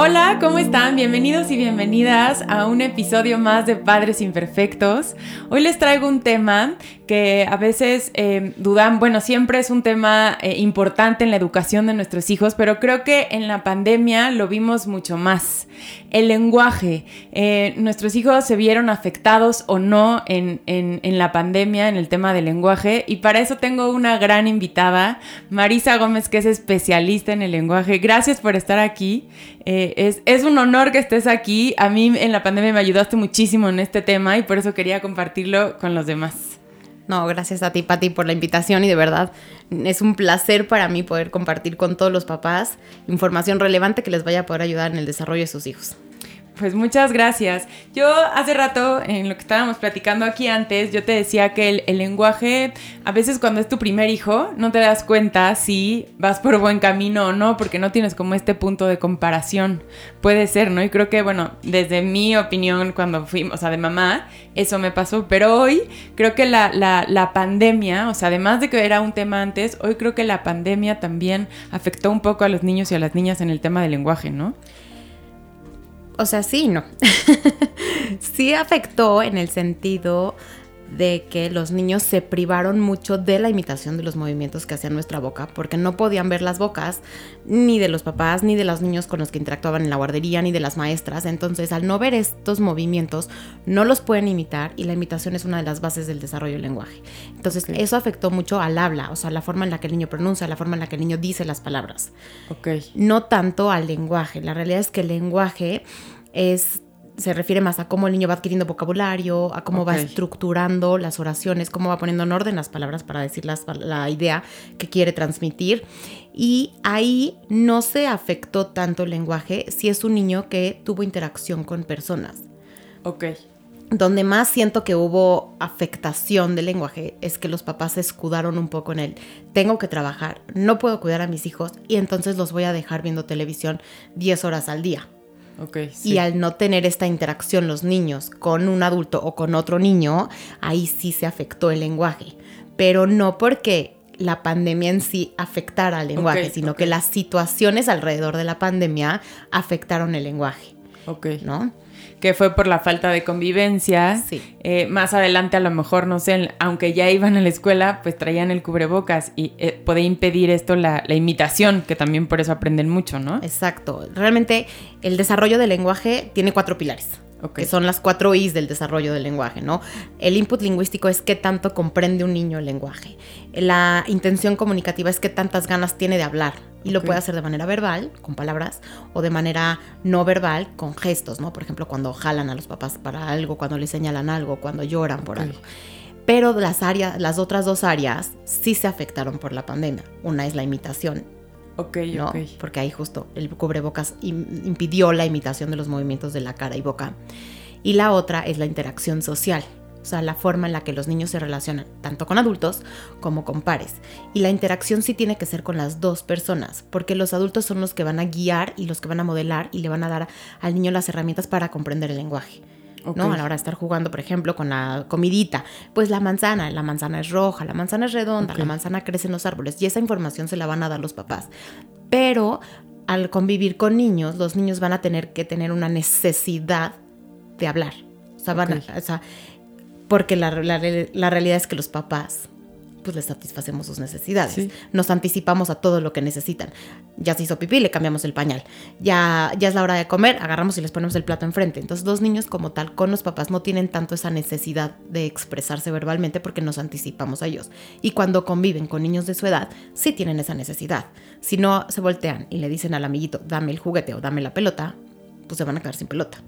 Hola, ¿cómo están? Bienvenidos y bienvenidas a un episodio más de Padres Imperfectos. Hoy les traigo un tema que a veces eh, dudan, bueno, siempre es un tema eh, importante en la educación de nuestros hijos, pero creo que en la pandemia lo vimos mucho más. El lenguaje. Eh, nuestros hijos se vieron afectados o no en, en la pandemia en el tema del lenguaje y para eso tengo una gran invitada, Marisa Gómez, que es especialista en el lenguaje. Gracias por estar aquí. Es, un honor que estés aquí. A mí en la pandemia me ayudaste muchísimo en este tema y por eso quería compartirlo con los demás. No, gracias a ti, Pati, por la invitación y de verdad es un placer para mí poder compartir con todos los papás información relevante que les vaya a poder ayudar en el desarrollo de sus hijos. Pues muchas gracias. Yo hace rato, en lo que estábamos platicando aquí antes, yo te decía que el, lenguaje, a veces cuando es tu primer hijo, no te das cuenta si vas por buen camino o no, porque no tienes como este punto de comparación. Puede ser, ¿no? Y creo que, bueno, desde mi opinión, cuando fuimos, o sea, de mamá, eso me pasó. Pero hoy creo que la, la, la pandemia, o sea, además de que era un tema antes, hoy creo que la pandemia también afectó un poco a los niños y a las niñas en el tema del lenguaje, ¿no? O sea, sí, no. sí afectó en el sentido de que los niños se privaron mucho de la imitación de los movimientos que hacía nuestra boca, porque no podían ver las bocas ni de los papás, ni de los niños con los que interactuaban en la guardería, ni de las maestras. Entonces, al no ver estos movimientos, no los pueden imitar y la imitación es una de las bases del desarrollo del lenguaje. Entonces, eso afectó mucho al habla, o sea, la forma en la que el niño pronuncia, la forma en la que el niño dice las palabras. Ok. No tanto al lenguaje. La realidad es que el lenguaje es se refiere más a cómo el niño va adquiriendo vocabulario, a cómo va estructurando las oraciones, cómo va poniendo en orden las palabras para decir la idea que quiere transmitir. Y ahí no se afectó tanto el lenguaje si es un niño que tuvo interacción con personas. Ok. Donde más siento que hubo afectación del lenguaje es que los papás se escudaron un poco en él. Tengo que trabajar, no puedo cuidar a mis hijos y entonces los voy a dejar viendo televisión 10 horas al día y al no tener esta interacción los niños con un adulto o con otro niño, ahí sí se afectó el lenguaje. Pero no porque la pandemia en sí afectara al lenguaje, sino que las situaciones alrededor de la pandemia afectaron el lenguaje. Ok. ¿No? Que fue por la falta de convivencia. Sí. Eh, más adelante a lo mejor, no sé, aunque ya iban a la escuela, pues traían el cubrebocas y eh, puede impedir esto la, imitación, que también por eso aprenden mucho, ¿no? Exacto. Realmente el desarrollo del lenguaje tiene cuatro pilares. que son las cuatro I's del desarrollo del lenguaje, ¿no? El input lingüístico es qué tanto comprende un niño el lenguaje. La intención comunicativa es qué tantas ganas tiene de hablar. Y lo puede hacer de manera verbal, con palabras, o de manera no verbal, con gestos, ¿no? Por ejemplo, cuando jalan a los papás para algo, cuando les señalan algo, cuando lloran por algo. Pero las, áreas, las otras dos áreas sí se afectaron por la pandemia. Una es la imitación. Ok, ¿no? Porque ahí justo el cubrebocas impidió la imitación de los movimientos de la cara y boca. Y la otra es la interacción social o sea, la forma en la que los niños se relacionan, tanto con adultos como con pares. Y la interacción sí tiene que ser con las dos personas, porque los adultos son los que van a guiar y los que van a modelar y le van a dar al niño las herramientas para comprender el lenguaje. ¿no? A la hora de estar jugando, por ejemplo, con la comidita, pues la manzana, la manzana es roja, la manzana es redonda, la manzana crece en los árboles y esa información se la van a dar los papás. Pero al convivir con niños, los niños van a tener que tener una necesidad de hablar. O sea, van a, o sea porque la, realidad es que los papás pues les satisfacemos sus necesidades. Nos anticipamos a todo lo que necesitan. Ya se hizo pipí, le cambiamos el pañal. Ya, ya es la hora de comer, agarramos y les ponemos el plato enfrente. Entonces, dos niños como tal, con los papás, no tienen tanto esa necesidad de expresarse verbalmente porque nos anticipamos a ellos. Y cuando conviven con niños de su edad, sí tienen esa necesidad. Si no se voltean y le dicen al amiguito, dame el juguete o dame la pelota, pues se van a quedar sin pelota.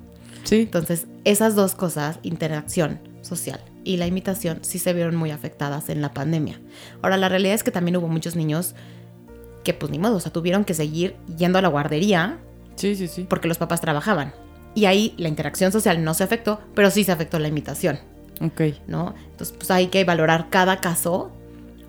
Sí. Entonces, esas dos cosas, interacción social y la imitación, sí se vieron muy afectadas en la pandemia. Ahora, la realidad es que también hubo muchos niños que, pues ni modo, o sea, tuvieron que seguir yendo a la guardería. Sí, sí, sí. Porque los papás trabajaban. Y ahí la interacción social no se afectó, pero sí se afectó la imitación, Ok. ¿no? Entonces, pues hay que valorar cada caso.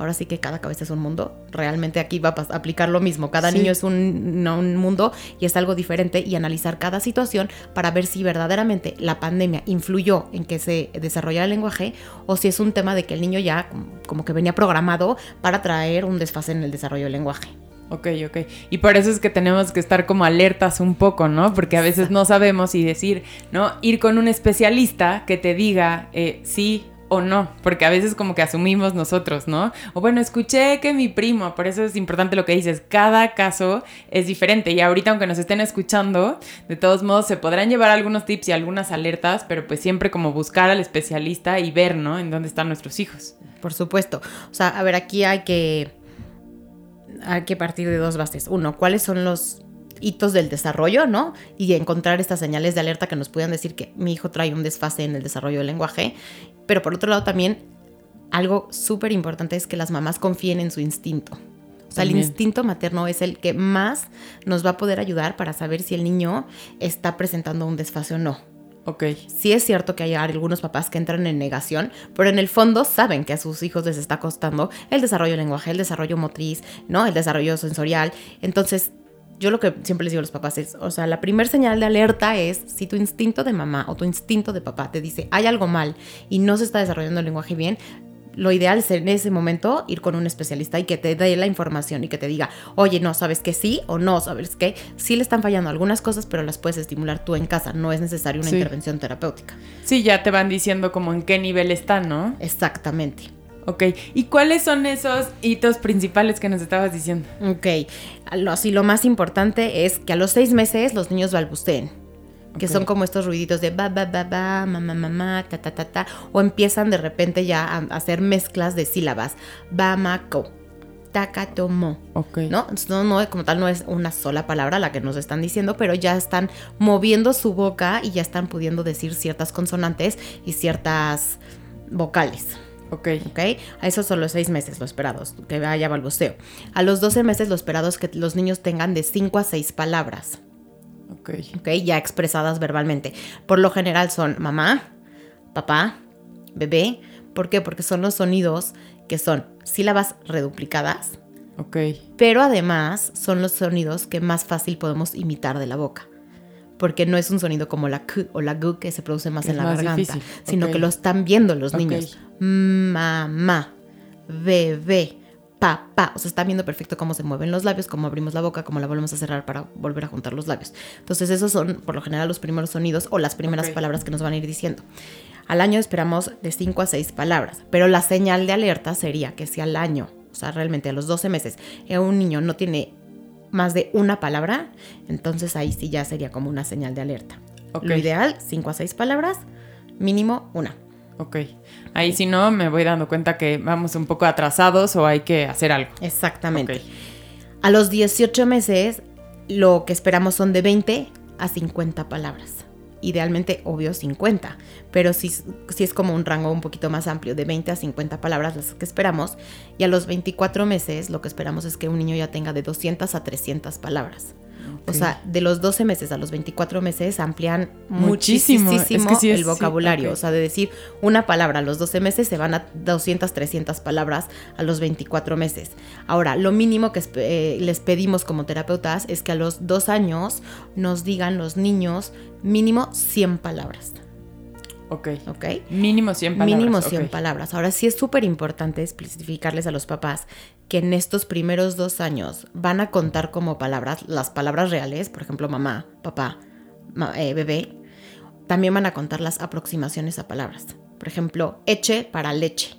Ahora sí que cada cabeza es un mundo. Realmente aquí va a aplicar lo mismo. Cada Sí. niño es un, no, un mundo y es algo diferente y analizar cada situación para ver si verdaderamente la pandemia influyó en que se desarrollara el lenguaje o si es un tema de que el niño ya como- como que venía programado para traer un desfase en el desarrollo del lenguaje. Ok, ok. Y por eso es que tenemos que estar como alertas un poco, ¿no? Porque a veces no sabemos y decir, ¿no? Ir con un especialista que te diga eh, sí o no, porque a veces como que asumimos nosotros, ¿no? O bueno, escuché que mi primo, por eso es importante lo que dices, cada caso es diferente y ahorita aunque nos estén escuchando, de todos modos se podrán llevar algunos tips y algunas alertas, pero pues siempre como buscar al especialista y ver, ¿no? En dónde están nuestros hijos. Por supuesto. O sea, a ver, aquí hay que, hay que partir de dos bases. Uno, ¿cuáles son los hitos del desarrollo, no? Y encontrar estas señales de alerta que nos puedan decir que mi hijo trae un desfase en el desarrollo del lenguaje. Pero por otro lado también, algo súper importante es que las mamás confíen en su instinto. O sea, el instinto materno es el que más nos va a poder ayudar para saber si el niño está presentando un desfase o no. Ok. Sí es cierto que hay algunos papás que entran en negación, pero en el fondo saben que a sus hijos les está costando el desarrollo del lenguaje, el desarrollo motriz, ¿no? El desarrollo sensorial. Entonces, yo lo que siempre les digo a los papás es, o sea, la primer señal de alerta es si tu instinto de mamá o tu instinto de papá te dice hay algo mal y no se está desarrollando el lenguaje bien, lo ideal es en ese momento ir con un especialista y que te dé la información y que te diga, oye, no, sabes que sí o no, sabes que sí le están fallando algunas cosas, pero las puedes estimular tú en casa, no es necesaria una Sí. intervención terapéutica. Sí, ya te van diciendo como en qué nivel están, ¿no? Exactamente. Ok, ¿y cuáles son esos hitos principales que nos estabas diciendo? Ok, lo- así lo más importante es que a los seis meses los niños balbuceen. Que son como estos ruiditos de ba, ba, ba, ba, mamá, mamá, ta, ta, ta, ta. O empiezan de repente ya a hacer mezclas de sílabas. Ba, ma, co. Taca, tomo. Ok. ¿no? No, no, como tal no es una sola palabra la que nos están diciendo, pero ya están moviendo su boca y ya están pudiendo decir ciertas consonantes y ciertas vocales. Ok. ¿ok? A esos son los seis meses, lo esperados, que haya balbuceo. A los 12 meses, lo esperado es que los niños tengan de 5 a 6 palabras, Ok. ¿ok? Ya expresadas verbalmente. Por lo general son mamá, papá, bebé. ¿Por qué? Porque son los sonidos que son sílabas reduplicadas, Ok. pero además son los sonidos que más fácil podemos imitar de la boca. Porque no es un sonido como la K o la G que se produce más Es en la más garganta, difícil, sino que lo están viendo los niños. Mamá, bebé, papá. O sea, están viendo perfecto cómo se mueven los labios, cómo abrimos la boca, cómo la volvemos a cerrar para volver a juntar los labios. Entonces, esos son por lo general los primeros sonidos o las primeras palabras que nos van a ir diciendo. Al año esperamos de 5 a 6 palabras, pero la señal de alerta sería que si al año, o sea, realmente a los 12 meses, eh, un niño no tiene más de una palabra, entonces ahí sí ya sería como una señal de alerta. Ok. Lo ideal, 5 a 6 palabras, mínimo una. Ok. Ahí si no, me voy dando cuenta que vamos un poco atrasados o hay que hacer algo. Exactamente. A los 18 meses, lo que esperamos son de 20 a 50 palabras. Idealmente, obvio, 50. Pero si sí es como un rango un poquito más amplio, de 20 a 50 palabras las que esperamos. Y a los 24 meses, lo que esperamos es que un niño ya tenga de 200 a 300 palabras. O Ok. sea, de los 12 meses a los 24 meses amplían Muchísimo. muchísimo Es que sí es- el sí, vocabulario. ok. O sea, de decir una palabra a los 12 meses se van a 200, 300 palabras a los 24 meses. Ahora, lo mínimo que eh, les pedimos como terapeutas es que a los dos años nos digan los niños mínimo 100 palabras. Ok. ¿Ok? Mínimo 100 palabras. Mínimo 100 ok. palabras. Ahora sí es súper importante especificarles a los papás que en estos primeros dos años van a contar como palabras las palabras reales, por ejemplo, mamá, papá, ma- eh, bebé. También van a contar las aproximaciones a palabras. Por ejemplo, eche para leche.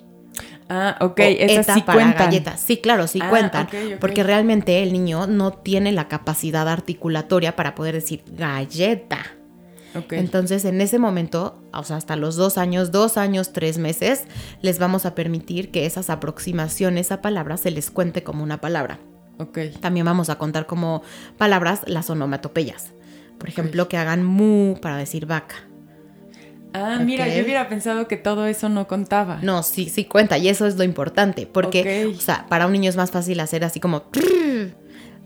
Ah, ok. Esas sí para cuentan. galletas. Sí, claro, sí Ah, cuentan. Porque realmente el niño no tiene la capacidad articulatoria para poder decir galleta. Ok. Entonces, en ese momento, o sea, hasta los dos años, dos años, tres meses, les vamos a permitir que esas aproximaciones a palabras se les cuente como una palabra. ok. También vamos a contar como palabras las onomatopeyas. Por ejemplo, que hagan mu para decir vaca. Ah, mira, yo hubiera pensado que todo eso no contaba. No, sí, sí cuenta, y eso es lo importante, porque, o sea, para un niño es más fácil hacer así como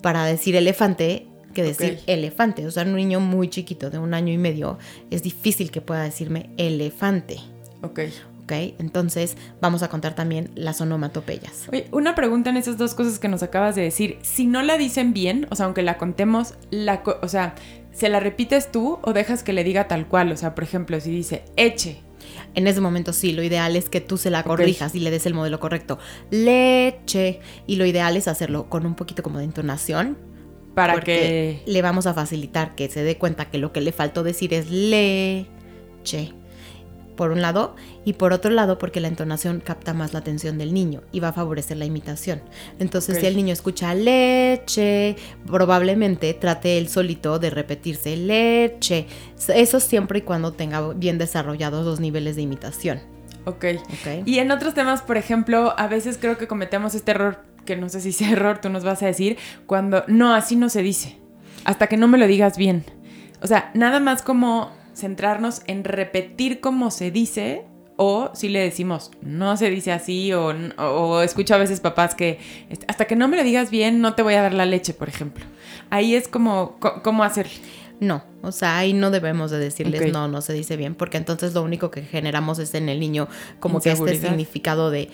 para decir elefante que decir elefante. O sea, un niño muy chiquito de un año y medio es difícil que pueda decirme elefante. Ok. ¿Ok? Entonces vamos a contar también las onomatopeyas. Oye, una pregunta en esas dos cosas que nos acabas de decir. Si no la dicen bien, o sea, aunque la contemos, la co- o sea, ¿se la repites tú o dejas que le diga tal cual? O sea, por ejemplo, si dice eche. En ese momento sí, lo ideal es que tú se la corrijas y le des el modelo correcto. Leche. Y lo ideal es hacerlo con un poquito como de entonación. Para porque que... le vamos a facilitar que se dé cuenta que lo que le faltó decir es leche. Por un lado, y por otro lado, porque la entonación capta más la atención del niño y va a favorecer la imitación. Entonces, si el niño escucha leche, probablemente trate él solito de repetirse leche. Eso siempre y cuando tenga bien desarrollados los niveles de imitación. Ok. ¿ok? Y en otros temas, por ejemplo, a veces creo que cometemos este error, que no sé si sea error, tú nos vas a decir, cuando no, así no se dice, hasta que no me lo digas bien. O sea, nada más como centrarnos en repetir cómo se dice o si le decimos, no se dice así o, o escucho a veces papás que hasta que no me lo digas bien no te voy a dar la leche, por ejemplo. Ahí es como, co- ¿cómo hacerle? No, o sea, ahí no debemos de decirles no, no se dice bien, porque entonces lo único que generamos es en el niño como que este significado de,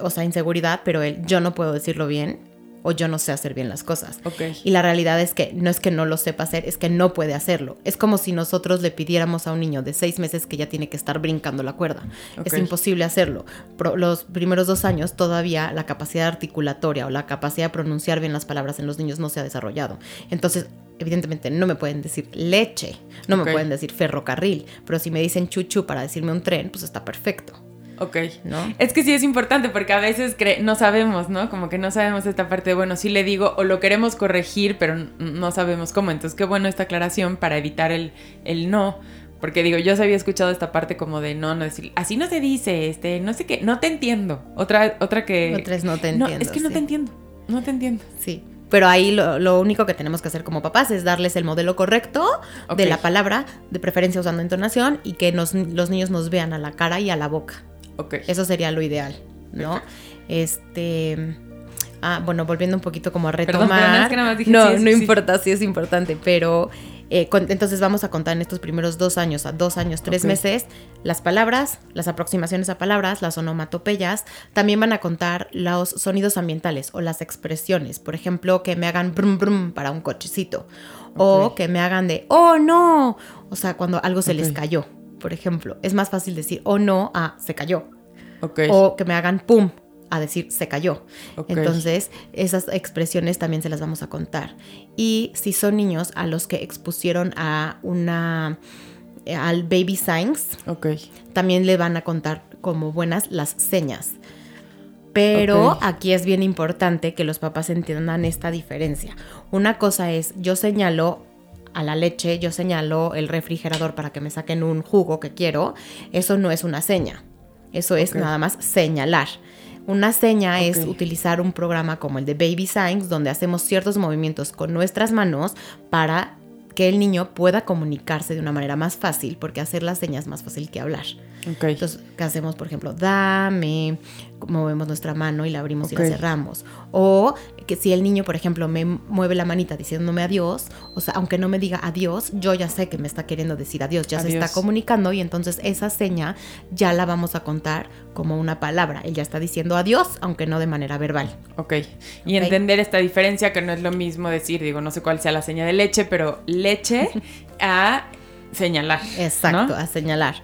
o sea, inseguridad, pero él, yo no puedo decirlo bien o yo no sé hacer bien las cosas. Y la realidad es que no es que no lo sepa hacer, es que no puede hacerlo. Es como si nosotros le pidiéramos a un niño de seis meses que ya tiene que estar brincando la cuerda. Es imposible hacerlo. Pro- los primeros dos años todavía la capacidad articulatoria o la capacidad de pronunciar bien las palabras en los niños no se ha desarrollado. Entonces, evidentemente no me pueden decir leche, no me pueden decir ferrocarril, pero si me dicen chuchu para decirme un tren, pues está perfecto, Ok. ¿no? Es que sí es importante porque a veces cre- no sabemos, ¿no? Como que no sabemos esta parte de, bueno, sí le digo o lo queremos corregir, pero no sabemos cómo. Entonces, qué bueno esta aclaración para evitar el, el no. Porque digo, yo se había escuchado esta parte como de no, no decir, así no se dice, este, no sé qué, no te entiendo. Otra, otra que. Otras no te No, entiendo. es que no te entiendo. No te entiendo. Sí. Pero ahí lo, lo único que tenemos que hacer como papás es darles el modelo correcto de la palabra, de preferencia usando entonación, y que nos- los niños nos vean a la cara y a la boca. Ok. Eso sería lo ideal, ¿no? Este. Ah, bueno, volviendo un poquito como a Perdón, retomar. pero no, es que nada más dije, no, sí, es- no sí. importa, sí es importante, pero eh, con- entonces vamos a contar en estos primeros dos años, a dos años, tres meses, las palabras, las aproximaciones a palabras, las onomatopeyas. También van a contar los sonidos ambientales o las expresiones. Por ejemplo, que me hagan brum brum para un cochecito. O que me hagan de, oh no. O sea, cuando algo se les cayó, por ejemplo. Es más fácil decir, oh no, a se cayó o que me hagan pum a decir se cayó. Entonces, esas expresiones también se las vamos a contar. Y si son niños a los que expusieron a una al baby signs, también le van a contar como buenas las señas. Pero aquí es bien importante que los papás entiendan esta diferencia. Una cosa es, yo señalo a la leche, yo señalo el refrigerador para que me saquen un jugo que quiero. Eso no es una seña. Eso es nada más señalar. Una seña es utilizar un programa como el de Baby Signs, donde hacemos ciertos movimientos con nuestras manos para que el niño pueda comunicarse de una manera más fácil, porque hacer las señas es más fácil que hablar. Entonces, ¿qué hacemos? Por ejemplo, dame, movemos nuestra mano y la abrimos y la cerramos. O que si el niño, por ejemplo, me mueve la manita diciéndome adiós, o sea, aunque no me diga adiós, yo ya sé que me está queriendo decir adiós, ya se está comunicando y entonces esa seña ya la vamos a contar como una palabra. Él ya está diciendo adiós, aunque no de manera verbal. Ok. Y entender esta diferencia que no es lo mismo decir, digo, no sé cuál sea la seña de leche, pero leche a señalar. Exacto, ¿no? a señalar.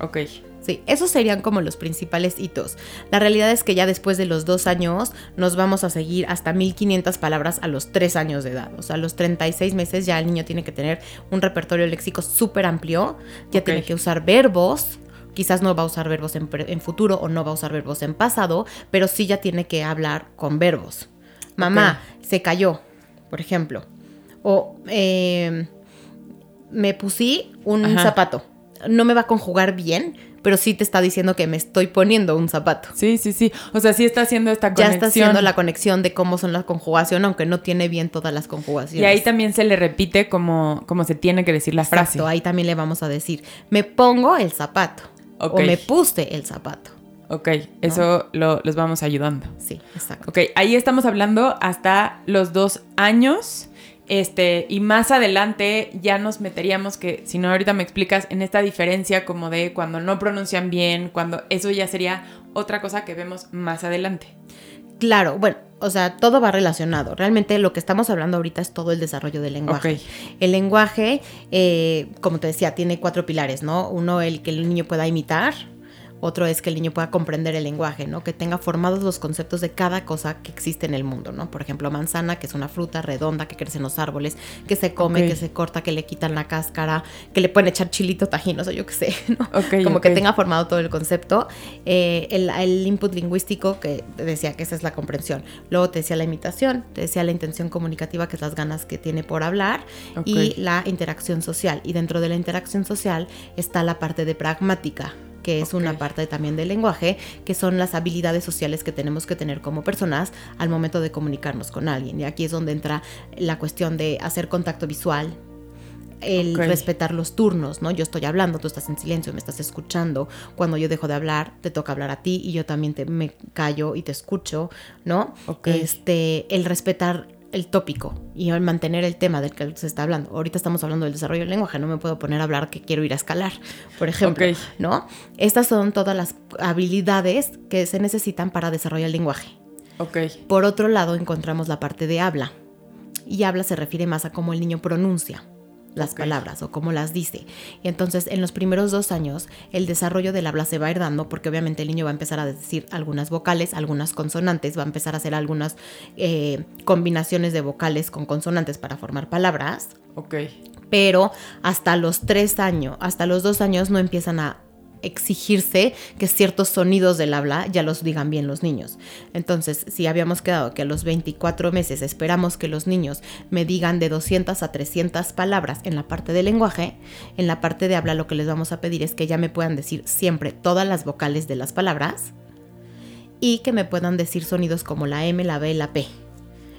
Ok. Sí, esos serían como los principales hitos. La realidad es que ya después de los dos años nos vamos a seguir hasta 1500 palabras a los tres años de edad. O sea, a los 36 meses ya el niño tiene que tener un repertorio léxico súper amplio, ya tiene que usar verbos. Quizás no va a usar verbos en, futuro o no va a usar verbos en pasado, pero sí ya tiene que hablar con verbos. Mamá, se cayó, por ejemplo. O eh, me pusí un Ajá. zapato. No me va a conjugar bien, pero sí te está diciendo que me estoy poniendo un zapato. Sí, sí, sí. O sea, sí está haciendo esta Ya conexión. está haciendo la conexión de cómo son las conjugaciones, aunque no tiene bien todas las conjugaciones. Y ahí también se le repite como, como se tiene que decir la frase. Exacto, ahí también le vamos a decir, me pongo el zapato. Ok. O me puse el zapato. Ok, eso lo, los vamos ayudando. Sí, exacto. Ok, ahí estamos hablando hasta los dos años Este, y más adelante ya nos meteríamos que, si no ahorita me explicas, en esta diferencia como de cuando no pronuncian bien, cuando eso ya sería otra cosa que vemos más adelante. Claro, bueno, o sea, todo va relacionado. Realmente lo que estamos hablando ahorita es todo el desarrollo del lenguaje. El lenguaje, eh, como te decía, tiene cuatro pilares, ¿no? Uno, el que el niño pueda imitar. Otro es que el niño pueda comprender el lenguaje, ¿no? Que tenga formados los conceptos de cada cosa que existe en el mundo, ¿no? Por ejemplo, manzana, que es una fruta redonda que crece en los árboles, que se come, que se corta, que le quitan la cáscara, que le pueden echar chilito tajín, o sea, yo qué sé, ¿no? Como que tenga formado todo el concepto. Eh, el, el input lingüístico, que decía que esa es la comprensión. Luego te decía la imitación, te decía la intención comunicativa, que es las ganas que tiene por hablar, y la interacción social. Y dentro de la interacción social está la parte de pragmática que es una parte también del lenguaje, que son las habilidades sociales que tenemos que tener como personas al momento de comunicarnos con alguien. Y aquí es donde entra la cuestión de hacer contacto visual, el respetar los turnos, ¿no? Yo estoy hablando, tú estás en silencio, me estás escuchando. Cuando yo dejo de hablar, te toca hablar a ti y yo también te, me callo y te escucho, ¿no? Este, el respetar el tópico y el mantener el tema del que se está hablando. Ahorita estamos hablando del desarrollo del lenguaje, no me puedo poner a hablar que quiero ir a escalar, por ejemplo. ¿no? Estas son todas las habilidades que se necesitan para desarrollar el lenguaje. Por otro lado, encontramos la parte de habla. Y habla se refiere más a cómo el niño pronuncia las palabras o cómo las dice. Y entonces, en los primeros dos años, el desarrollo del habla se va a ir dando porque obviamente el niño va a empezar a decir algunas vocales, algunas consonantes, va a empezar a hacer algunas eh, combinaciones de vocales con consonantes para formar palabras Ok. pero hasta los tres años, hasta los dos años no empiezan a exigirse que ciertos sonidos del habla ya los digan bien los niños. Entonces, si habíamos quedado que a los 24 meses esperamos que los niños me digan de 200 a 300 palabras en la parte del lenguaje, en la parte de habla lo que les vamos a pedir es que ya me puedan decir siempre todas las vocales de las palabras y que me puedan decir sonidos como la M, la B, la P.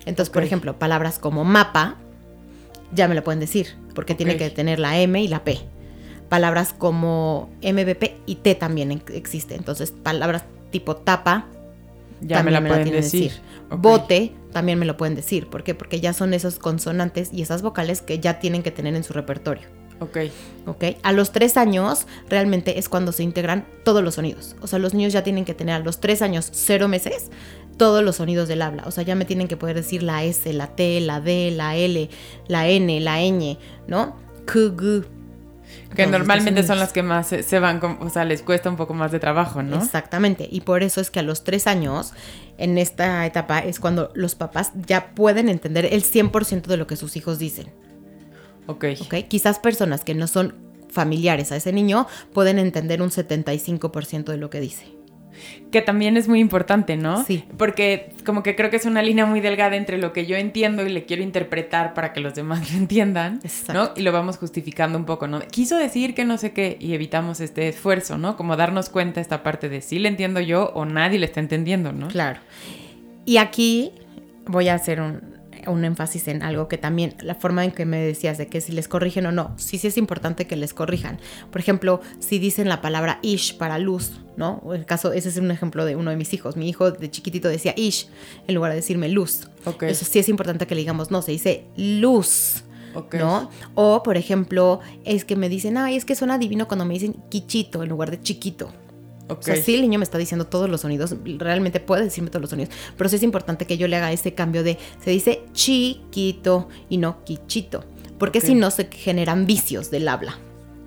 Entonces, por ejemplo, palabras como mapa, ya me la pueden decir, porque tiene que tener la M y la P. Palabras como MBP y T también existe. Entonces, palabras tipo tapa Ya me la pueden decir. Bote también me lo pueden decir. ¿Por qué? Porque ya son esos consonantes y esas vocales que ya tienen que tener en su repertorio. Ok. ¿ok? A los tres años realmente es cuando se integran todos los sonidos. O sea, los niños ya tienen que tener a los tres años, cero meses, todos los sonidos del habla. O sea, ya me tienen que poder decir la S, la T, la D, la L, la N, la ñ, ¿no? Q. Que normalmente son las que más se, se van, con- o sea, les cuesta un poco más de trabajo, ¿no? Exactamente. Y por eso es que a los tres años, en esta etapa, es cuando los papás ya pueden entender el 100% de lo que sus hijos dicen. Ok. ¿ok? Quizás personas que no son familiares a ese niño pueden entender un 75% de lo que dice. Que también es muy importante, ¿no? Sí. Porque como que creo que es una línea muy delgada entre lo que yo entiendo y le quiero interpretar para que los demás lo entiendan, Exacto. ¿no? Y lo vamos justificando un poco, ¿no? Quiso decir que no sé qué y evitamos este esfuerzo, ¿no? Como darnos cuenta esta parte de si le entiendo yo o nadie le está entendiendo, ¿no? Claro. Y aquí voy a hacer un, un énfasis en algo que también, la forma en que me decías de que si les corrigen o no, sí, sí es importante que les corrijan. Por ejemplo, si dicen la palabra ish para luz, ¿no? El caso, ese es un ejemplo de uno de mis hijos. Mi hijo de chiquitito decía ish en lugar de decirme luz. Ok. Eso sí es importante que le digamos, no, se dice luz. ¿No? O, por ejemplo, es que me dicen, ay, es que suena divino cuando me dicen quichito en lugar de chiquito. Ok. O sea, sí el niño me está diciendo todos los sonidos, realmente puede decirme todos los sonidos, pero sí es importante que yo le haga ese cambio de, se dice chiquito y no quichito, porque si no se generan vicios del habla.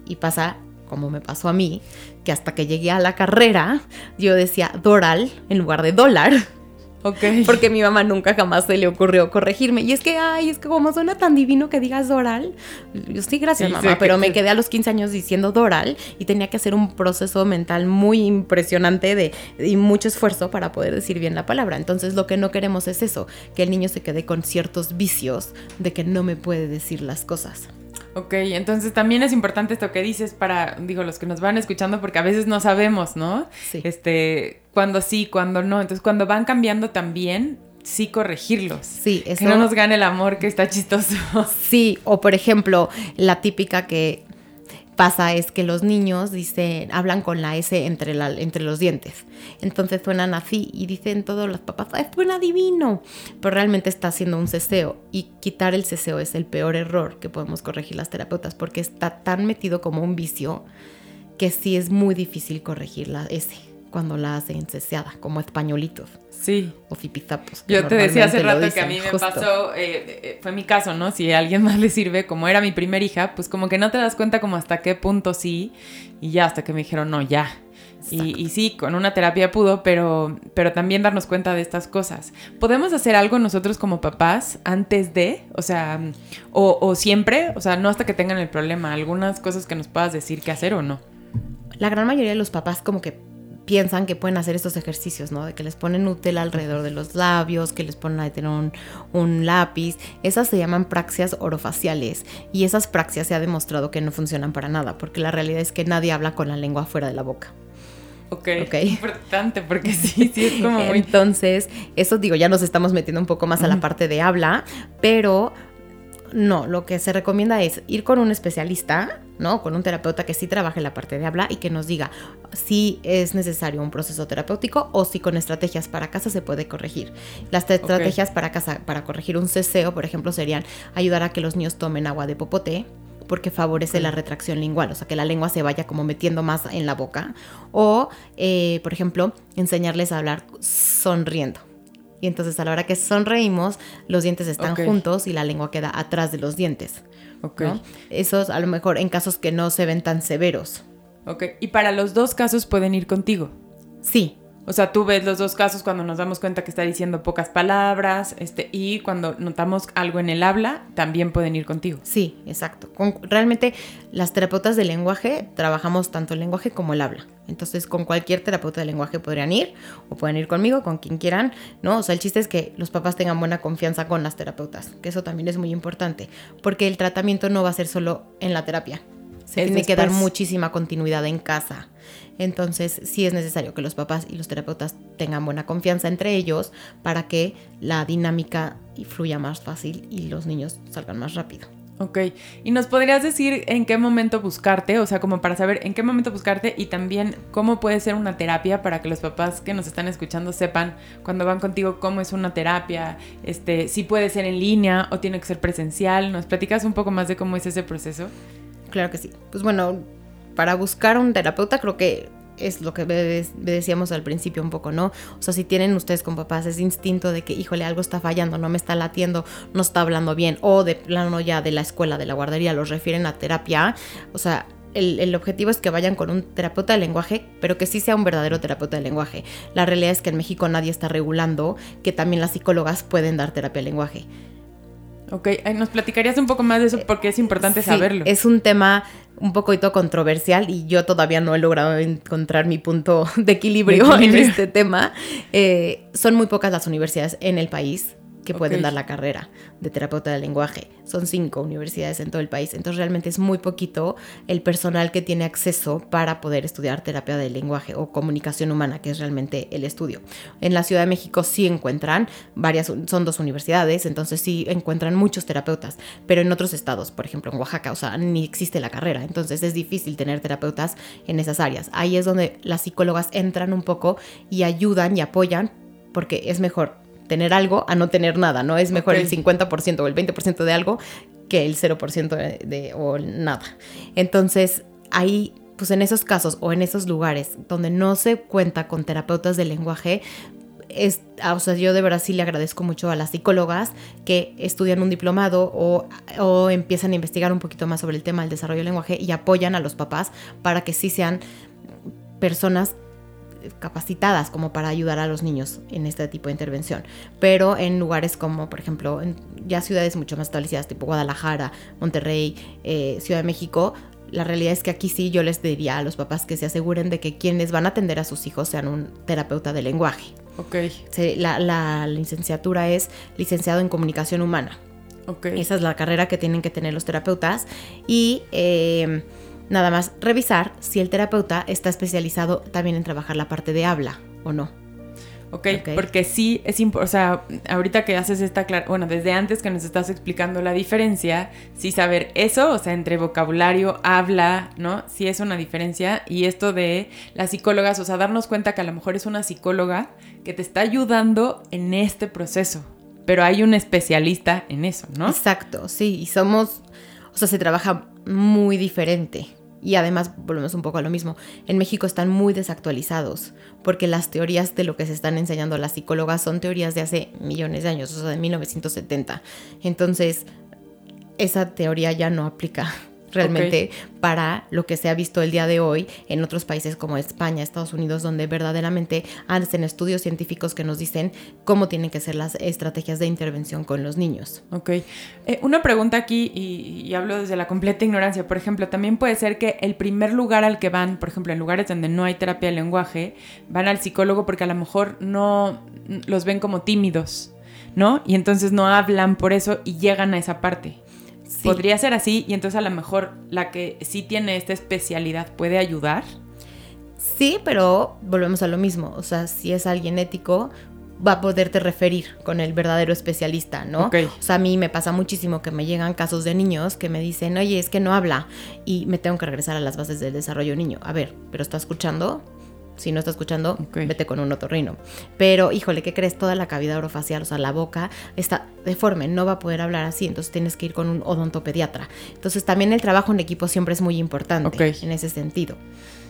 Y pasa, como me pasó a mí, que hasta que llegué a la carrera, yo decía doral en lugar de dólar, Ok. porque mi mamá nunca jamás se le ocurrió corregirme. Y es que, ay, es que como suena tan divino que digas Doral. Yo sí, gracias, Sí, mamá, que pero me quedé a los 15 años diciendo Doral y tenía que hacer un proceso mental muy impresionante de, y mucho esfuerzo para poder decir bien la palabra. Entonces, lo que no queremos es eso, que el niño se quede con ciertos vicios de que no me puede decir las cosas. Ok, entonces también es importante esto que dices para, digo, los que nos van escuchando, porque a veces no sabemos, ¿no? Sí. Este, cuando sí, cuando no. Entonces, cuando van cambiando también, sí corregirlos. Sí, eso. Que no nos gane el amor, que está chistoso. Sí, o por ejemplo, la típica que pasa es que los niños dicen, hablan con la S entre, la, entre los dientes. Entonces suenan así y dicen todos los papás, ¡ay, suena divino! Pero realmente está haciendo un ceseo y quitar el ceseo es el peor error que podemos corregir las terapeutas porque está tan metido como un vicio que sí es muy difícil corregir la S cuando la hacen ceseada, como españolitos. Sí. O fipizapos. Yo te decía hace rato que a mí me pasó, eh, eh, fue mi caso, ¿no? Si a alguien más le sirve, como era mi primer hija, pues como que no te das cuenta como hasta qué punto sí, y ya hasta que me dijeron, no, ya. Y, sí, con una terapia pudo, pero, pero también darnos cuenta de estas cosas. ¿Podemos hacer algo nosotros como papás antes de? O sea, o, o siempre, o sea, no hasta que tengan el problema, algunas cosas que nos puedas decir qué hacer o no. La gran mayoría de los papás como que piensan que pueden hacer estos ejercicios, ¿no? De que les ponen Nutella alrededor de los labios, que les ponen a tener un, lápiz. Esas se llaman praxias orofaciales y esas praxias se ha demostrado que no funcionan para nada, porque la realidad es que nadie habla con la lengua fuera de la boca. Ok, okay. importante porque sí, sí es como muy... Entonces, eso digo, ya nos estamos metiendo un poco más a la parte de habla, pero no, lo que se recomienda es ir con un especialista, ¿no? Con un terapeuta que sí trabaje la parte de habla y que nos diga si es necesario un proceso terapéutico o si con estrategias para casa se puede corregir. Las estrategias para casa, para corregir un ceseo, por ejemplo, serían ayudar a que los niños tomen agua de popote, porque favorece la retracción lingual, o sea, que la lengua se vaya como metiendo más en la boca. O, eh, por ejemplo, enseñarles a hablar sonriendo. Y entonces a la hora que sonreímos, los dientes están juntos y la lengua queda atrás de los dientes. Ok. Eso es a lo mejor en casos que no se ven tan severos. Ok. Y para los dos casos pueden ir contigo. Sí, o sea, tú ves los dos casos cuando nos damos cuenta que está diciendo pocas palabras, este, y cuando notamos algo en el habla, también pueden ir contigo. Sí, exacto. realmente las terapeutas de lenguaje trabajamos tanto el lenguaje como el habla. Entonces, con cualquier terapeuta de lenguaje podrían ir o pueden ir conmigo, con quien quieran, ¿no? O sea, el chiste es que los papás tengan buena confianza con las terapeutas, que eso también es muy importante, porque el tratamiento no va a ser solo en la terapia. Se tiene que dar muchísima continuidad en casa. Entonces sí es necesario que los papás y los terapeutas tengan buena confianza entre ellos para que la dinámica fluya más fácil y los niños salgan más rápido. Ok, ¿y nos podrías decir en qué momento buscarte? O sea, como para saber en qué momento buscarte y también cómo puede ser una terapia para que los papás que nos están escuchando sepan cuando van contigo cómo es una terapia, este, si puede ser en línea o tiene que ser presencial. ¿Nos platicas un poco más de cómo es ese proceso? Claro que sí. Pues bueno, para buscar un terapeuta creo que es lo que decíamos al principio un poco, ¿no? O sea, si tienen ustedes con papás ese instinto de que, híjole, algo está fallando, no me está latiendo, no está hablando bien, o de plano ya de la escuela, de la guardería, los refieren a terapia, o sea, el, el, objetivo es que vayan con un terapeuta de lenguaje, pero que sí sea un verdadero terapeuta de lenguaje. La realidad es que en México nadie está regulando que también las psicólogas pueden dar terapia de lenguaje. Ok, ¿nos platicarías un poco más de eso? Porque es importante saberlo. Es un tema un poquito controversial y yo todavía no he logrado encontrar mi punto de equilibrio, en este tema. Eh, son muy pocas las universidades en el país que pueden dar la carrera de terapeuta del lenguaje. Son cinco universidades en todo el país, entonces realmente es muy poquito el personal que tiene acceso para poder estudiar terapia del lenguaje o comunicación humana, que es realmente el estudio. En la Ciudad de México sí encuentran varias, son dos universidades, entonces sí encuentran muchos terapeutas, pero en otros estados, por ejemplo en Oaxaca, o sea, ni existe la carrera, entonces es difícil tener terapeutas en esas áreas. Ahí es donde las psicólogas entran un poco y ayudan y apoyan porque es mejor tener algo a no tener nada, ¿no? Es mejor el 50% o el 20% de algo que el 0% de, o nada. Entonces, ahí pues en esos casos o en esos lugares donde no se cuenta con terapeutas de lenguaje, es, ah, o sea, yo de verdad sí le agradezco mucho a las psicólogas que estudian un diplomado o, o, empiezan a investigar un poquito más sobre el tema del desarrollo del lenguaje y apoyan a los papás para que sí sean personas capacitadas como para ayudar a los niños en este tipo de intervención. Pero en lugares como, por ejemplo, en ya ciudades mucho más establecidas, tipo Guadalajara, Monterrey, eh, Ciudad de México, la realidad es que aquí sí yo les diría a los papás que se aseguren de que quienes van a atender a sus hijos sean un terapeuta de lenguaje. Ok. la, licenciatura es licenciado en comunicación humana. Ok. Esa es la carrera que tienen que tener los terapeutas. Y eh, Nada más revisar si el terapeuta está especializado también en trabajar la parte de habla o no. Ok, porque sí es importante, o sea, ahorita que haces esta clara, bueno, desde antes que nos estás explicando la diferencia, sí saber eso, o sea, entre vocabulario, habla, ¿no? Sí es una diferencia. Y esto de las psicólogas, o sea, darnos cuenta que a lo mejor es una psicóloga que te está ayudando en este proceso, pero hay un especialista en eso, ¿no? Exacto, sí, y somos, o sea, se trabaja muy diferente. Y además, volvemos un poco a lo mismo, en México están muy desactualizados, porque las teorías de lo que se están enseñando las psicólogas son teorías de hace millones de años, o sea, de 1970. Entonces, esa teoría ya no aplica realmente para lo que se ha visto el día de hoy en otros países como España, Estados Unidos, donde verdaderamente hacen estudios científicos que nos dicen cómo tienen que ser las estrategias de intervención con los niños. Ok. Eh, una pregunta aquí, y, y, hablo desde la completa ignorancia. Por ejemplo, también puede ser que el primer lugar al que van, por ejemplo, en lugares donde no hay terapia de lenguaje, van al psicólogo porque a lo mejor no los ven como tímidos, ¿no? Y entonces no hablan por eso y llegan a esa parte. Podría ser así y entonces a lo mejor la que sí tiene esta especialidad puede ayudar. Sí, pero volvemos a lo mismo. O sea, si es alguien ético, va a poderte referir con el verdadero especialista, ¿no? O sea, a mí me pasa muchísimo que me llegan casos de niños que me dicen, oye, es que no habla y me tengo que regresar a las bases del desarrollo niño. A ver, ¿pero está escuchando? Si no está escuchando, vete con un otorrino. Pero, híjole, ¿qué crees? Toda la cavidad orofacial, o sea, la boca está deforme, no va a poder hablar así, entonces tienes que ir con un odontopediatra. Entonces, también el trabajo en equipo siempre es muy importante en ese sentido.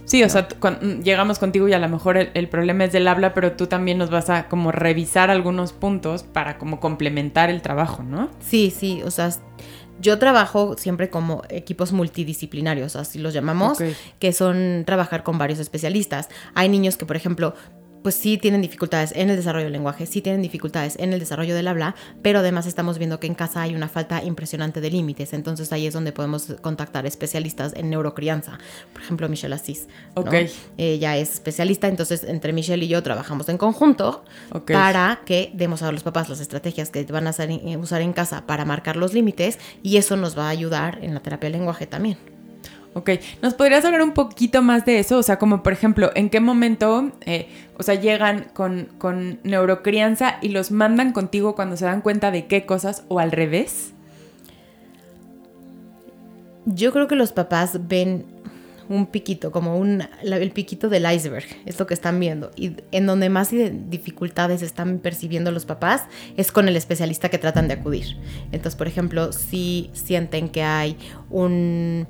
Sí, o sea, mm, llegamos contigo y a lo mejor el, el, problema es del habla, pero tú también nos vas a como revisar algunos puntos para como complementar el trabajo, ¿no? Sí, sí, o sea, yo trabajo siempre como equipos multidisciplinarios, así los llamamos, que son trabajar con varios especialistas. Hay niños que, por ejemplo, pues sí tienen dificultades en el desarrollo del lenguaje, sí tienen dificultades en el desarrollo del habla, pero además estamos viendo que en casa hay una falta impresionante de límites, entonces ahí es donde podemos contactar especialistas en neurocrianza, por ejemplo Michelle Asís. Ok. Ella es especialista, entonces entre Michelle y yo trabajamos en conjunto para que demos a los papás las estrategias que van a usar en casa para marcar los límites y eso nos va a ayudar en la terapia del lenguaje también. Ok, ¿nos podrías hablar un poquito más de eso? O sea, como por ejemplo, ¿en qué momento, eh, o sea, llegan con, con neurocrianza y los mandan contigo cuando se dan cuenta de qué cosas o al revés? Yo creo que los papás ven un piquito, como un, el piquito del iceberg, es lo que están viendo. Y en donde más dificultades están percibiendo los papás es con el especialista que tratan de acudir. Entonces, por ejemplo, si sienten que hay un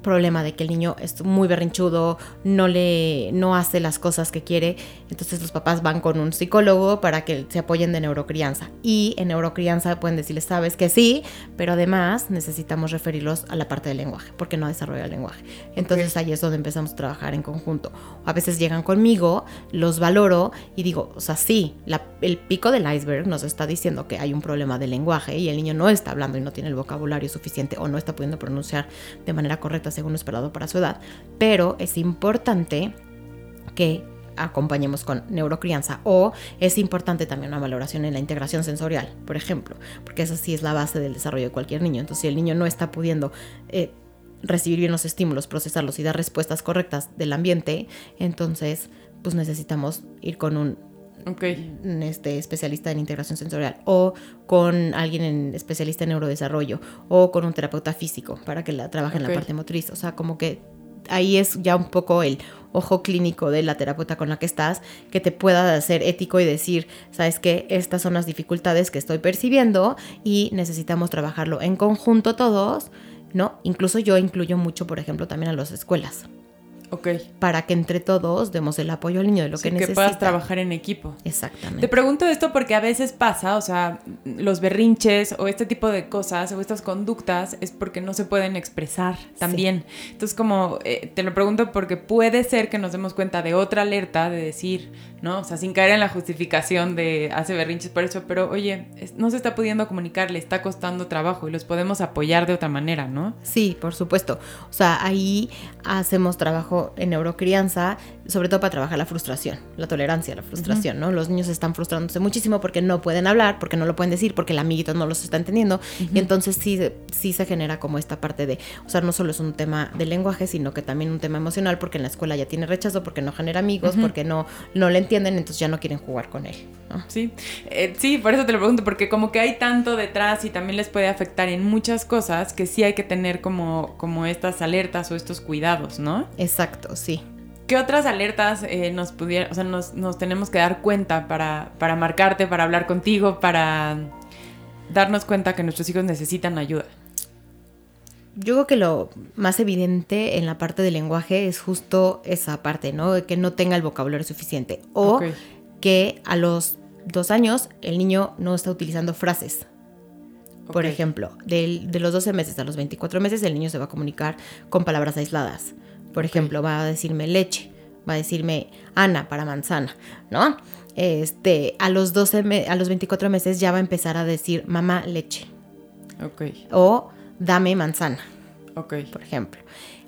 problema de que el niño es muy berrinchudo, no le no hace las cosas que quiere, entonces los papás van con un psicólogo para que se apoyen de neurocrianza. Y en neurocrianza pueden decirles, sabes que sí, pero además necesitamos referirlos a la parte del lenguaje, porque no desarrolla el lenguaje. Entonces ahí es donde empezamos a trabajar en conjunto. A veces llegan conmigo, los valoro y digo, o sea, sí, el pico del iceberg nos está diciendo que hay un problema de lenguaje y el niño no está hablando y no tiene el vocabulario suficiente o no está pudiendo pronunciar de manera correcta según esperado para su edad, pero es importante que acompañemos con neurocrianza o es importante también una valoración en la integración sensorial, por ejemplo, porque esa sí es la base del desarrollo de cualquier niño. Entonces, si el niño no está pudiendo eh, recibir bien los estímulos, procesarlos y dar respuestas correctas del ambiente, entonces pues necesitamos ir con un Okay. Este, especialista en integración sensorial o con alguien en, especialista en neurodesarrollo o con un terapeuta físico para que la trabaje en la parte motriz. O sea, como que ahí es ya un poco el ojo clínico de la terapeuta con la que estás, que te pueda ser ético y decir, sabes que estas son las dificultades que estoy percibiendo y necesitamos trabajarlo en conjunto todos, ¿no? Incluso yo incluyo mucho, por ejemplo, también a las escuelas. Ok. Para que entre todos demos el apoyo al niño de lo que necesita. Que puedas trabajar en equipo. Exactamente. Te pregunto esto porque a veces pasa, o sea, los berrinches o este tipo de cosas o estas conductas es porque no se pueden expresar también. Entonces, como eh, te lo pregunto porque puede ser que nos demos cuenta de otra alerta de decir, ¿no? O sea, sin caer en la justificación de hace berrinches por eso, pero oye, no se está pudiendo comunicar, le está costando trabajo y los podemos apoyar de otra manera, ¿no? Sí, por supuesto. O sea, ahí hacemos trabajo en neurocrianza, sobre todo para trabajar la frustración, la tolerancia a la frustración, ¿no? Los niños están frustrándose muchísimo porque no pueden hablar, porque no lo pueden decir, porque el amiguito no los está entendiendo. Y entonces sí, sí se genera como esta parte de, o sea, no solo es un tema de lenguaje, sino que también un tema emocional, porque en la escuela ya tiene rechazo, porque no genera amigos, porque no, no le entienden, entonces ya no quieren jugar con él. ¿no? Sí, eh, sí, por eso te lo pregunto, porque como que hay tanto detrás y también les puede afectar en muchas cosas que sí hay que tener como, como estas alertas o estos cuidados, ¿no? Exacto, sí. ¿Qué otras alertas eh, nos pudiera, o sea, nos, nos tenemos que dar cuenta para, para marcarte, para hablar contigo, para darnos cuenta que nuestros hijos necesitan ayuda? Yo creo que lo más evidente en la parte del lenguaje es justo esa parte, ¿no? Que no tenga el vocabulario suficiente. O que a los dos años el niño no está utilizando frases. Por ejemplo, del- de los 12 meses a los 24 meses el niño se va a comunicar con palabras aisladas. Por ejemplo, va a decirme leche, va a decirme Ana para manzana, ¿no? Este, a los 12 me- a los 24 meses ya va a empezar a decir mamá leche Ok, o dame manzana ok. por ejemplo.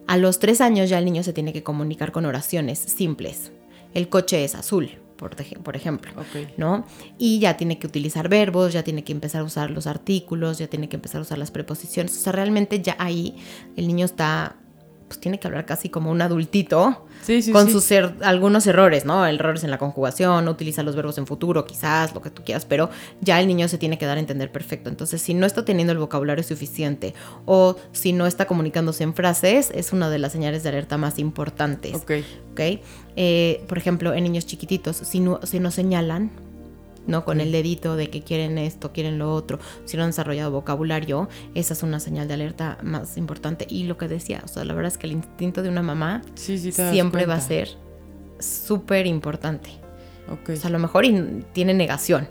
A los tres años ya el niño se tiene que comunicar con oraciones simples. El coche es azul, por, ej- por ejemplo. Ok. ¿No? Y ya tiene que utilizar verbos, ya tiene que empezar a usar los artículos, ya tiene que empezar a usar las preposiciones. O sea, realmente ya ahí el niño está, pues tiene que hablar casi como un adultito, Sí, sí, con sí. sus er- algunos errores, ¿no? Errores en la conjugación, no utiliza los verbos en futuro, quizás, lo que tú quieras, pero ya el niño se tiene que dar a entender perfecto. Entonces, si no está teniendo el vocabulario suficiente o si no está comunicándose en frases, es una de las señales de alerta más importantes. Ok, ¿ok? Eh, por ejemplo, en niños chiquititos, si no, si no señalan, ¿no? Con el dedito de que quieren esto, quieren lo otro, si no han desarrollado vocabulario, esa es una señal de alerta más importante. Y lo que decía, o sea, la verdad es que el instinto de una mamá sí, sí. siempre va a ser súper importante. O sea, a lo mejor tiene negación.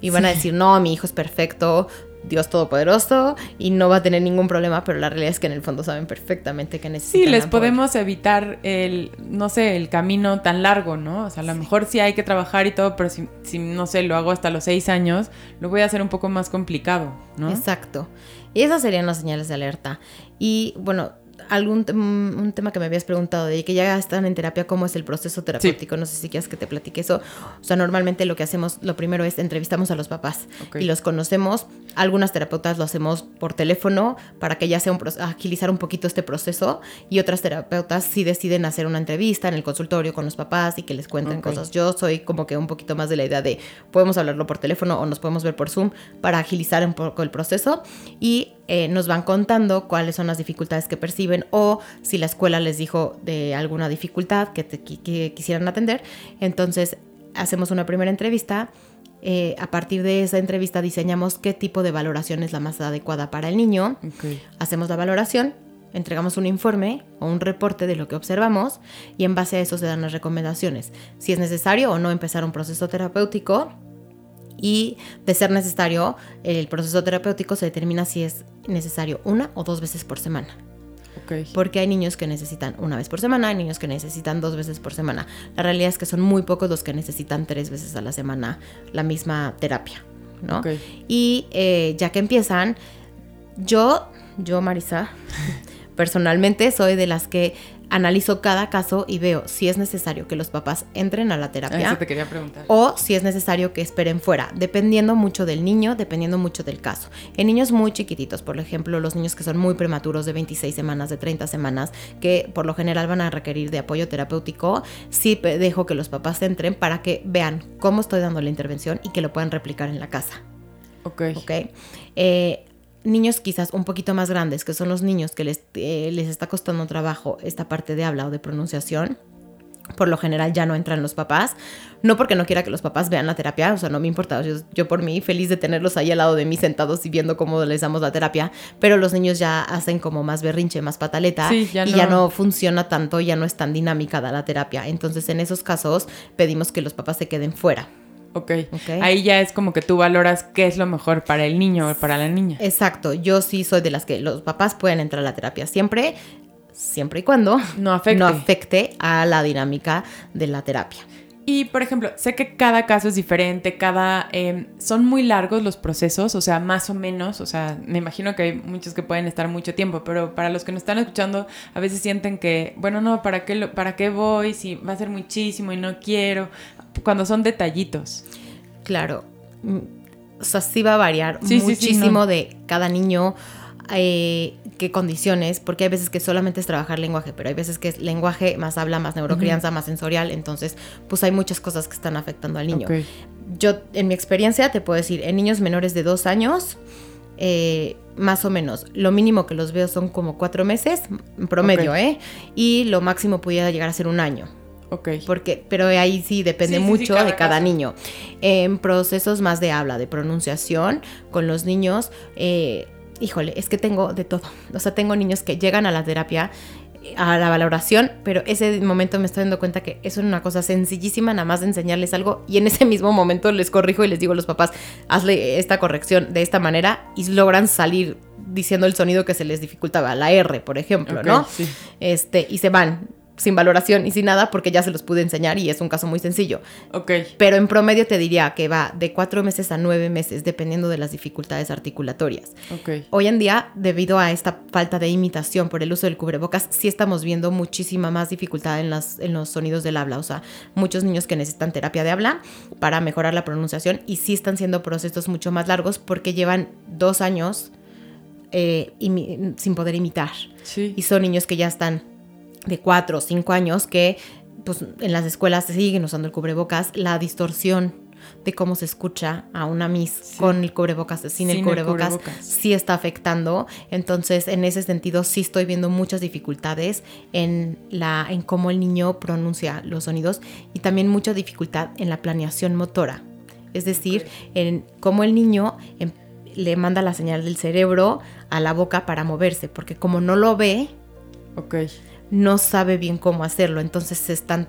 Y van a decir, no, mi hijo es perfecto, Dios todopoderoso, y no va a tener ningún problema, pero la realidad es que en el fondo saben perfectamente que necesitan. Sí, les apoyo. podemos evitar el, no sé, el camino tan largo, ¿no? O sea, a lo mejor sí hay que trabajar y todo, pero si, si, no sé, lo hago hasta los seis años, lo voy a hacer un poco más complicado, ¿no? Exacto. Y esas serían las señales de alerta. Y bueno, algún un tema que me habías preguntado de que ya están en terapia, ¿cómo es el proceso terapéutico? No sé si quieres que te platique eso. O sea, normalmente lo que hacemos, lo primero es entrevistamos a los papás Ok. y los conocemos. Algunas terapeutas lo hacemos por teléfono para que ya sea un agilizar un poquito este proceso y otras terapeutas sí deciden hacer una entrevista en el consultorio con los papás y que les cuenten cosas. Yo soy como que un poquito más de la idea de podemos hablarlo por teléfono o nos podemos ver por Zoom para agilizar un poco el proceso y eh, nos van contando cuáles son las dificultades que perciben o si la escuela les dijo de alguna dificultad que, te- que- que quisieran atender. Entonces hacemos una primera entrevista. Eh, a partir de esa entrevista diseñamos qué tipo de valoración es la más adecuada para el niño. Hacemos la valoración, entregamos un informe o un reporte de lo que observamos y en base a eso se dan las recomendaciones. Si es necesario o no empezar un proceso terapéutico y de ser necesario, el proceso terapéutico se determina si es necesario una o dos veces por semana. Porque hay niños que necesitan una vez por semana, hay niños que necesitan dos veces por semana. La realidad es que son muy pocos los que necesitan tres veces a la semana la misma terapia, ¿no? Y eh, ya que empiezan, yo, yo Marisa, personalmente soy de las que analizo cada caso y veo si es necesario que los papás entren a la terapia Eso te quería preguntar. o si es necesario que esperen fuera, dependiendo mucho del niño, dependiendo mucho del caso. En niños muy chiquititos, por ejemplo, los niños que son muy prematuros de 26 semanas, de 30 semanas, que por lo general van a requerir de apoyo terapéutico, sí dejo que los papás entren para que vean cómo estoy dando la intervención y que lo puedan replicar en la casa. Ok. ¿ok? Eh, niños quizás un poquito más grandes, que son los niños que les, eh, les está costando trabajo esta parte de habla o de pronunciación. Por lo general ya no entran los papás, no porque no quiera que los papás vean la terapia, o sea, no me importa, yo, yo por mí feliz de tenerlos ahí al lado de mí sentados y viendo cómo les damos la terapia, pero los niños ya hacen como más berrinche, más pataleta Sí, ya y no- ya no funciona tanto, ya no es tan dinámica la terapia. Entonces en esos casos pedimos que los papás se queden fuera. Ok. Ok. Ahí ya es como que tú valoras qué es lo mejor para el niño o para la niña. Exacto, yo sí soy de las que los papás pueden entrar a la terapia siempre, siempre y cuando No afecte. no afecte a la dinámica de la terapia. Y, por ejemplo, sé que cada caso es diferente, cada... eh, son muy largos los procesos, o sea, más o menos, o sea, me imagino que hay muchos que pueden estar mucho tiempo, pero para los que nos están escuchando, a veces sienten que, bueno, no, ¿para qué, lo- para qué voy? Si va a ser muchísimo y no quiero, cuando son detallitos. Claro. Mm, O sea, sí va a variar Sí, sí, sí, muchísimo no. de cada niño, eh, qué condiciones, porque hay veces que solamente es trabajar lenguaje, pero hay veces que es lenguaje más habla, más neurocrianza, más sensorial, entonces pues hay muchas cosas que están afectando al niño. Yo, en mi experiencia, te puedo decir, en niños menores de dos años, eh, más o menos, lo mínimo que los veo son como cuatro meses, en promedio. ¿eh? Y lo máximo pudiera llegar a ser un año. Ok. Porque, pero ahí sí depende Sí, sí, sí, mucho cada de cada caso. niño. En procesos más de habla, de pronunciación, con los niños, eh, híjole, es que tengo de todo. O sea, tengo niños que llegan a la terapia, eh, a la valoración, pero ese momento me estoy dando cuenta que eso es una cosa sencillísima, nada más de enseñarles algo y en ese mismo momento les corrijo y les digo a los papás, hazle esta corrección de esta manera y logran salir diciendo el sonido que se les dificultaba, la R, por ejemplo, ¿no? sí. este, y se van sin valoración y sin nada porque ya se los pude enseñar y es un caso muy sencillo. Ok. Pero en promedio te diría que va de cuatro meses a nueve meses dependiendo de las dificultades articulatorias. Ok. Hoy en día, debido a esta falta de imitación por el uso del cubrebocas, sí estamos viendo muchísima más dificultad en, las, en los sonidos del habla. O sea, muchos niños que necesitan terapia de habla para mejorar la pronunciación y sí están siendo procesos mucho más largos porque llevan dos años eh, sin poder imitar. Sí. Y son niños que ya están de 4 o 5 años que pues, en las escuelas se siguen usando el cubrebocas. La distorsión de cómo se escucha a una Miss Sí. con el cubrebocas, sin, Sin el el cubrebocas, sí está afectando. Entonces, en ese sentido, sí estoy viendo muchas dificultades en, la, en cómo el niño pronuncia los sonidos y también mucha dificultad en la planeación motora. Es decir, en cómo el niño em- le manda la señal del cerebro a la boca para moverse, porque como no lo ve. No sabe bien cómo hacerlo, entonces se están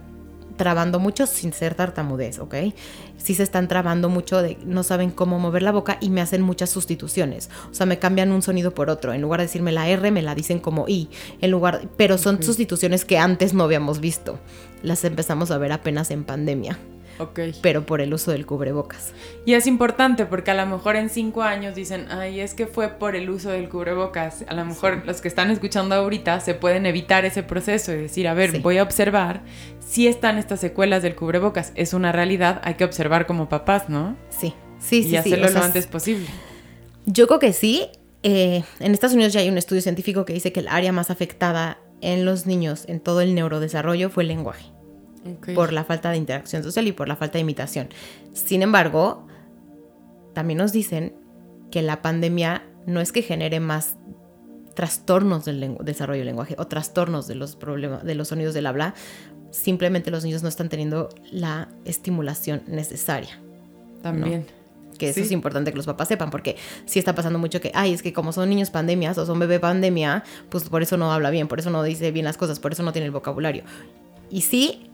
trabando mucho sin ser tartamudez, ¿ok? Sí se están trabando mucho de no saben cómo mover la boca y me hacen muchas sustituciones. O sea, me cambian un sonido por otro. En lugar de decirme la R, me la dicen como I. En lugar, pero son sustituciones que antes no habíamos visto. Las empezamos a ver apenas en pandemia, Ok. pero por el uso del cubrebocas. Y es importante porque a lo mejor en cinco años dicen, ay, es que fue por el uso del cubrebocas. A lo mejor los que están escuchando ahorita se pueden evitar ese proceso y decir, a ver, Sí. voy a observar si están estas secuelas del cubrebocas. Es una realidad, hay que observar como papás, ¿no? Sí, sí, y sí, sí. hacerlo lo antes posible. Yo creo que sí. Eh, en Estados Unidos ya hay un estudio científico que dice que el área más afectada en los niños en todo el neurodesarrollo fue el lenguaje, Ok. por la falta de interacción social y por la falta de imitación. Sin embargo, también nos dicen que la pandemia no es que genere más trastornos del desarrollo del lenguaje o trastornos de los problemas de los sonidos del habla, simplemente los niños no están teniendo la estimulación necesaria. También. Que eso Sí. es importante que los papás sepan, porque sí está pasando mucho que, ay, es que como son niños pandemias o son bebé pandemia, pues por eso no habla bien, por eso no dice bien las cosas, por eso no tiene el vocabulario. Y sí,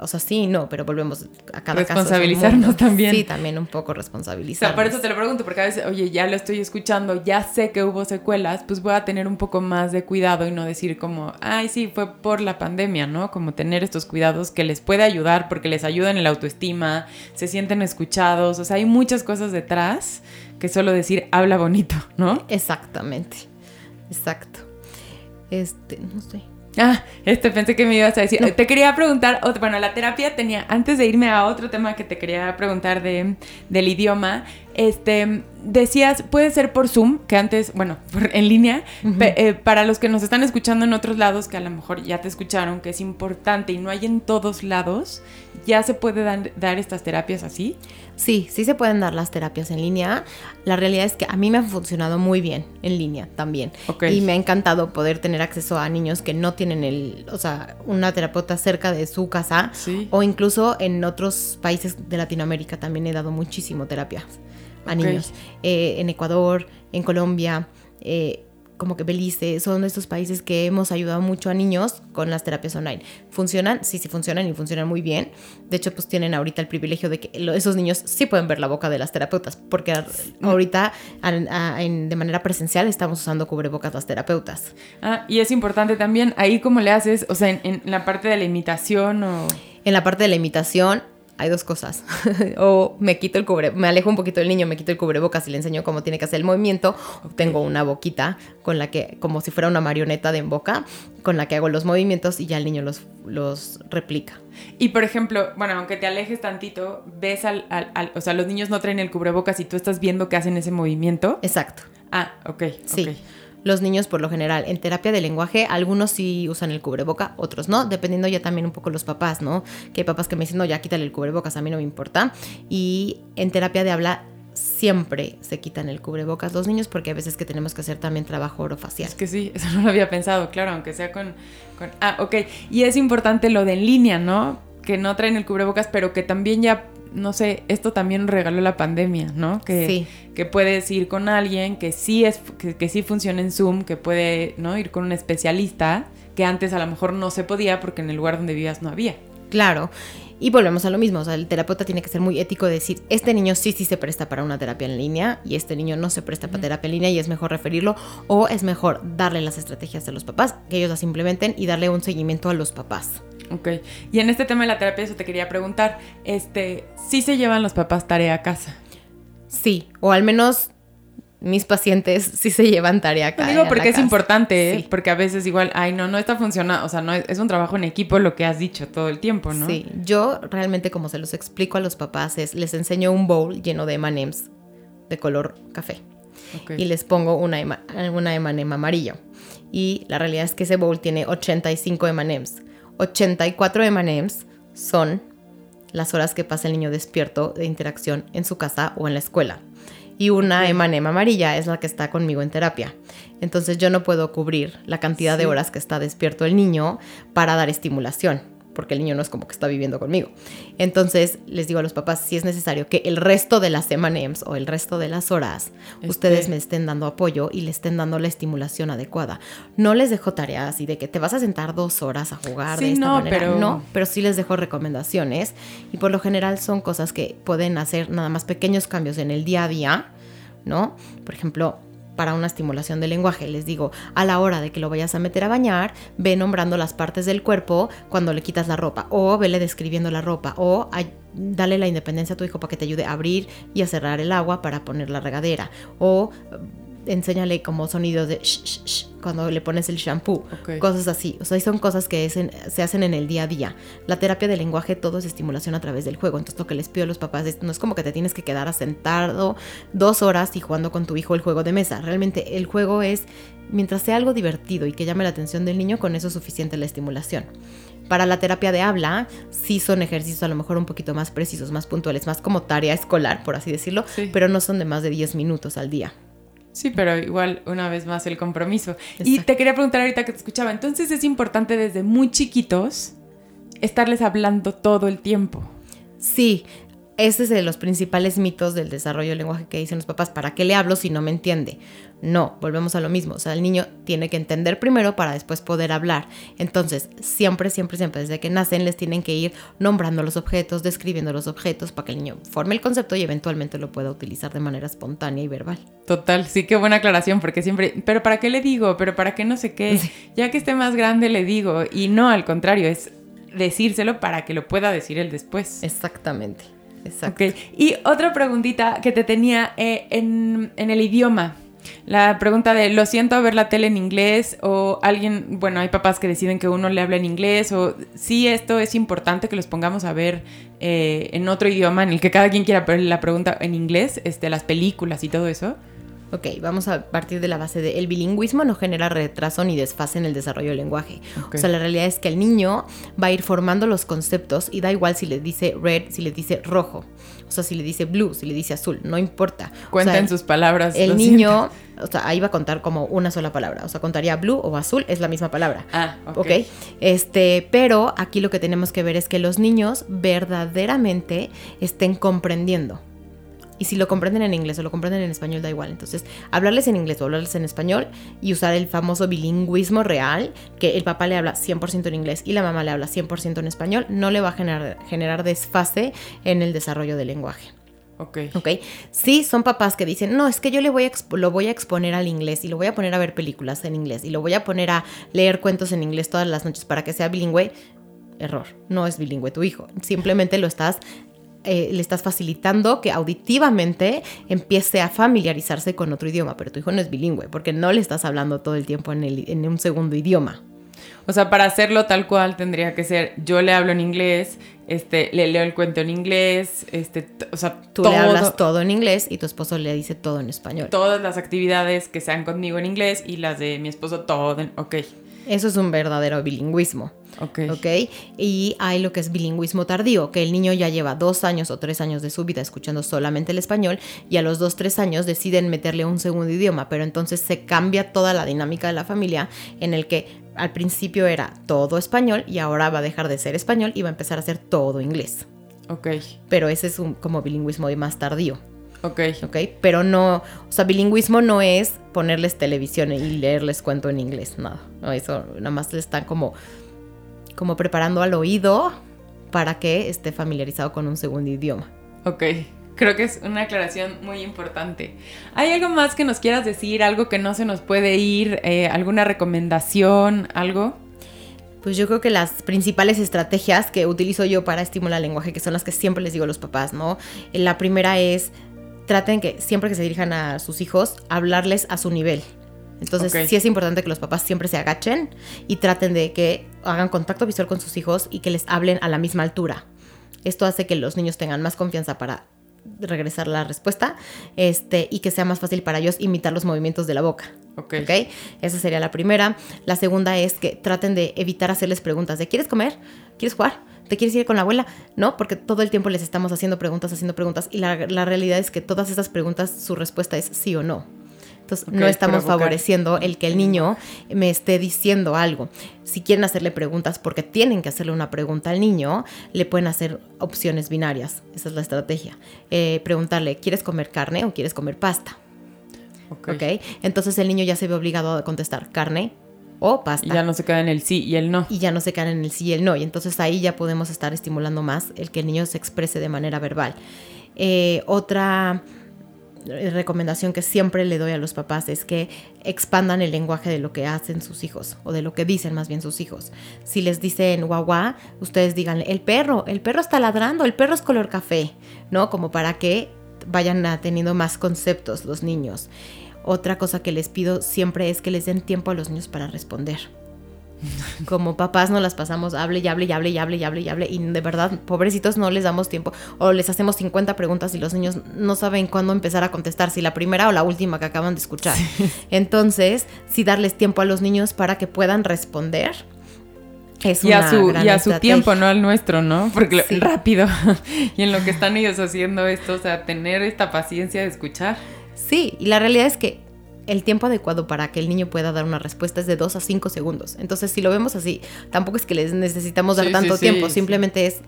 o sea, sí, no, pero volvemos a cada caso. Responsabilizarnos mundo. también. Sí, también un poco O responsabilizarnos. sea, por eso te lo pregunto, porque a veces, oye, ya lo estoy escuchando, ya sé que hubo secuelas, pues voy a tener un poco más de cuidado y no decir como, ay, sí, fue por la pandemia, ¿no? Como tener estos cuidados que les puede ayudar porque les ayudan en la autoestima, se sienten escuchados, o sea, hay muchas cosas detrás que solo decir habla bonito, ¿no? Exactamente. Exacto. Este, no sé. Ah, este pensé que me ibas a decir. Te quería preguntar, bueno, la terapia tenía, antes de irme a otro tema que te quería preguntar de, del idioma, este, decías, puede ser por Zoom, que antes, bueno, en línea, eh, para los que nos están escuchando en otros lados, que a lo mejor ya te escucharon, que es importante y no hay en todos lados, ya se puede dan- dar estas terapias así. Sí, sí se pueden dar las terapias en línea. La realidad es que a mí me han funcionado muy bien en línea también. Y me ha encantado poder tener acceso a niños que no tienen el, o sea, una terapeuta cerca de su casa. Sí. O incluso en otros países de Latinoamérica también he dado muchísimo terapias a niños. Eh, en Ecuador, en Colombia, eh, como que Belice, son estos países que hemos ayudado mucho a niños con las terapias online. ¿Funcionan? Sí, sí funcionan y funcionan muy bien. De hecho, pues tienen ahorita el privilegio de que esos niños sí pueden ver la boca de las terapeutas, porque ahorita a- a- en- de manera presencial estamos usando cubrebocas las terapeutas. Ah, y es importante también, ahí cómo le haces, o sea, en, en la parte de la imitación o... En la parte de la imitación, hay dos cosas. o me quito el cubre, me alejo un poquito del niño, me quito el cubrebocas y le enseño cómo tiene que hacer el movimiento. Tengo una boquita con la que, como si fuera una marioneta de en boca, con la que hago los movimientos y ya el niño los, los replica. Y por ejemplo, bueno, aunque te alejes tantito, ves al, al, o sea, los niños no traen el cubrebocas y tú estás viendo que hacen ese movimiento. Exacto. Ah, ok. Sí. Los niños, por lo general, en terapia de lenguaje, algunos sí usan el cubreboca, otros no, dependiendo ya también un poco los papás, ¿no? Que hay papás que me dicen, no, ya quítale el cubrebocas, a mí no me importa. Y en terapia de habla siempre se quitan el cubrebocas los niños porque a veces que tenemos que hacer también trabajo orofacial. Es que sí, eso no lo había pensado, claro, aunque sea con, con... Ah, ok. Y es importante lo de en línea, ¿no? Que no traen el cubrebocas, pero que también ya no sé, esto también regaló la pandemia, ¿no? Que, sí. que puedes ir con alguien que sí es, que, sí funciona en Zoom, que puede, ¿no? Ir con un especialista, que antes a lo mejor no se podía porque en el lugar donde vivías no había. Claro. Y volvemos a lo mismo, o sea, el terapeuta tiene que ser muy ético de decir, este niño sí, sí se presta para una terapia en línea y este niño no se presta para terapia en línea y es mejor referirlo o es mejor darle las estrategias a los papás, que ellos las implementen y darle un seguimiento a los papás. Ok. Y en este tema de la terapia, eso te quería preguntar, este, ¿sí se llevan los papás tarea a casa? Sí, o al menos mis pacientes sí se llevan tarea a casa. Digo porque es importante, ¿eh? porque a veces igual, ay, no, no está funcionando, o sea, no es, un trabajo en equipo lo que has dicho todo el tiempo, ¿no? Sí, yo realmente como se los explico a los papás es, les enseño un bowl lleno de M&M's de color café. Y les pongo una, una M&M amarillo. Y la realidad es que ese bowl tiene 85 M&M's. 84 M&M's son las horas que pasa el niño despierto de interacción en su casa o en la escuela. Y una M&M amarilla es la que está conmigo en terapia. Entonces yo no puedo cubrir la cantidad de horas que está despierto el niño para dar estimulación porque el niño no es como que está viviendo conmigo. Entonces les digo a los papás, si es necesario que el resto de las semanas o el resto de las horas este ustedes me estén dando apoyo y le estén dando la estimulación adecuada. No les dejo tareas y de que te vas a sentar dos horas a jugar de esta no, manera. Pero... No, pero sí les dejo recomendaciones y por lo general son cosas que pueden hacer nada más pequeños cambios en el día a día, ¿no? Por ejemplo, para una estimulación del lenguaje. Les digo, a la hora de que lo vayas a meter a bañar, ve nombrando las partes del cuerpo cuando le quitas la ropa, o vele describiendo la ropa, o dale la independencia a tu hijo para que te ayude a abrir y a cerrar el agua para poner la regadera, o enséñale como sonidos de cuando le pones el shampoo, cosas así. O sea, son cosas que se hacen en el día a día. La terapia del lenguaje todo es estimulación a través del juego. Entonces, lo que les pido a los papás es, no es como que te tienes que quedar sentado dos horas y jugando con tu hijo el juego de mesa. Realmente el juego es, mientras sea algo divertido y que llame la atención del niño, con eso es suficiente la estimulación. Para la terapia de habla, sí son ejercicios a lo mejor un poquito más precisos, más puntuales, más como tarea escolar, por así decirlo, pero no son de más de 10 minutos al día. Sí, pero igual una vez más el compromiso. Y te quería preguntar ahorita que te escuchaba, entonces es importante desde muy chiquitos estarles hablando todo el tiempo. Sí, ese es de los principales mitos del desarrollo del lenguaje que dicen los papás. ¿Para qué le hablo si no me entiende? No, volvemos a lo mismo. O sea, el niño tiene que entender primero para después poder hablar. Entonces, siempre, siempre, siempre, desde que nacen, les tienen que ir nombrando los objetos, describiendo los objetos para que el niño forme el concepto y eventualmente lo pueda utilizar de manera espontánea y verbal. Total, sí, qué buena aclaración, porque siempre, pero ¿para qué le digo? ¿Pero para qué no sé qué? Ya que esté más grande le digo. Y no, al contrario, es decírselo para que lo pueda decir él después. Exactamente. Exacto. Y otra preguntita que te tenía eh, en, el idioma. La pregunta de, lo siento ver la tele en inglés o alguien, bueno, hay papás que deciden que uno le habla en inglés o sí, esto es importante que los pongamos a ver eh, en otro idioma en el que cada quien quiera ver la pregunta en inglés, este, las películas y todo eso. Ok, vamos a partir de la base de el bilingüismo no genera retraso ni desfase en el desarrollo del lenguaje. O sea, la realidad es que el niño va a ir formando los conceptos y da igual si le dice red, si le dice rojo. O sea, si le dice blue, si le dice azul, no importa. Cuenta en sus palabras. El niño, o sea, ahí va a contar como una sola palabra. O sea, contaría blue o azul, es la misma palabra. Ah, ok. okay. Este, pero aquí lo que tenemos que ver es que los niños verdaderamente estén comprendiendo. Y si lo comprenden en inglés o lo comprenden en español, da igual. Entonces, hablarles en inglés o hablarles en español y usar el famoso bilingüismo real, que el papá le habla 100% en inglés y la mamá le habla 100% en español, no le va a generar, generar desfase en el desarrollo del lenguaje. Ok. Ok. Sí, son papás que dicen, no, es que yo le voy a lo voy a exponer al inglés y lo voy a poner a ver películas en inglés y lo voy a poner a leer cuentos en inglés todas las noches para que sea bilingüe error, no es bilingüe tu hijo, simplemente lo estás eh, le estás facilitando que auditivamente empiece a familiarizarse con otro idioma, pero tu hijo no es bilingüe porque no le estás hablando todo el tiempo en, el, en un segundo idioma. O sea, para hacerlo tal cual tendría que ser, yo le hablo en inglés, este, le leo el cuento en inglés, este, o sea, tú le hablas todo en inglés y tu esposo le dice todo en español. Todas las actividades que sean conmigo en inglés y las de mi esposo todo en, ok. Eso es un verdadero bilingüismo. Ok. ¿Ok? Y hay lo que es bilingüismo tardío, que el niño ya lleva dos años o tres años de su vida escuchando solamente el español y a los dos, tres años deciden meterle un segundo idioma, pero entonces se cambia toda la dinámica de la familia en el que al principio era todo español y ahora va a dejar de ser español y va a empezar a ser todo inglés. Ok. Pero ese es un como bilingüismo más tardío. Ok. ¿ok? Pero no, o sea, bilingüismo no es ponerles televisión y leerles cuento en inglés, nada. No, eso nada más le están como, como preparando al oído para que esté familiarizado con un segundo idioma. Ok. Creo que es una aclaración muy importante. ¿Hay algo más que nos quieras decir? ¿Algo que no se nos puede ir? Eh, ¿Alguna recomendación? ¿Algo? Pues yo creo que las principales estrategias que utilizo yo para estimular el lenguaje, que son las que siempre les digo a los papás, ¿no? La primera es traten que siempre que se dirijan a sus hijos, hablarles a su nivel. Entonces sí es importante que los papás siempre se agachen y traten de que hagan contacto visual con sus hijos y que les hablen a la misma altura. Esto hace que los niños tengan más confianza para regresar la respuesta este, y que sea más fácil para ellos imitar los movimientos de la boca. Ok. Esa sería la primera. La segunda es que traten de evitar hacerles preguntas de ¿quieres comer? ¿Quieres jugar? ¿Te quieres ir con la abuela? No, porque todo el tiempo les estamos haciendo preguntas, haciendo preguntas y la, realidad es que todas esas preguntas su respuesta es sí o no. Entonces, no estamos favoreciendo el que el niño me esté diciendo algo. Si quieren hacerle preguntas, porque tienen que hacerle una pregunta al niño, le pueden hacer opciones binarias. Esa es la estrategia. Eh, preguntarle, ¿quieres comer carne o quieres comer pasta? Okay. Entonces el niño ya se ve obligado a contestar carne o pasta. Y ya no se queda en el sí y el no. Y ya no se quedan en el sí y el no. Y entonces ahí ya podemos estar estimulando más el que el niño se exprese de manera verbal. Eh, otra recomendación que siempre le doy a los papás es que expandan el lenguaje de lo que hacen sus hijos o de lo que dicen más bien sus hijos. Si les dicen guagua, ustedes digan el perro, el perro está ladrando, el perro es color café, ¿no? Como para que vayan teniendo más conceptos los niños. Otra cosa que les pido siempre es que les den tiempo a los niños para responder. Como papás no las pasamos, hable y hable y hable y hable y hable y hable y de verdad, pobrecitos, no les damos tiempo o les hacemos 50 preguntas y los niños no saben cuándo empezar a contestar, si la primera o la última que acaban de escuchar. Entonces, sí darles tiempo a los niños para que puedan responder. Es y, a su, y a su tiempo, no al nuestro, ¿no? Porque rápido. y en lo que están ellos haciendo esto, o sea, tener esta paciencia de escuchar. Sí, y la realidad es que el tiempo adecuado para que el niño pueda dar una respuesta es de 2 a 5 segundos. Entonces, si lo vemos así, tampoco es que les necesitamos dar tanto tiempo, simplemente es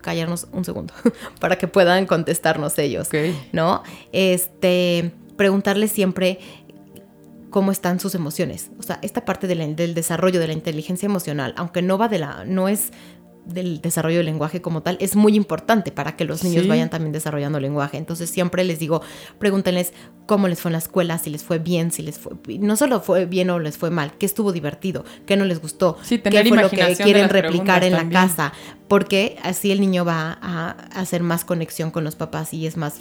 callarnos un segundo para que puedan contestarnos ellos, ¿no? Este, preguntarles siempre cómo están sus emociones. O sea, esta parte del desarrollo de la inteligencia emocional, aunque no va de la, no es del desarrollo del lenguaje como tal es muy importante para que los niños vayan también desarrollando lenguaje. Entonces siempre les digo, pregúntenles cómo les fue en la escuela, si les fue bien, si les fue no solo fue bien o les fue mal, qué estuvo divertido, qué no les gustó, qué fue lo que quieren replicar en la casa, porque así el niño va a hacer más conexión con los papás y es más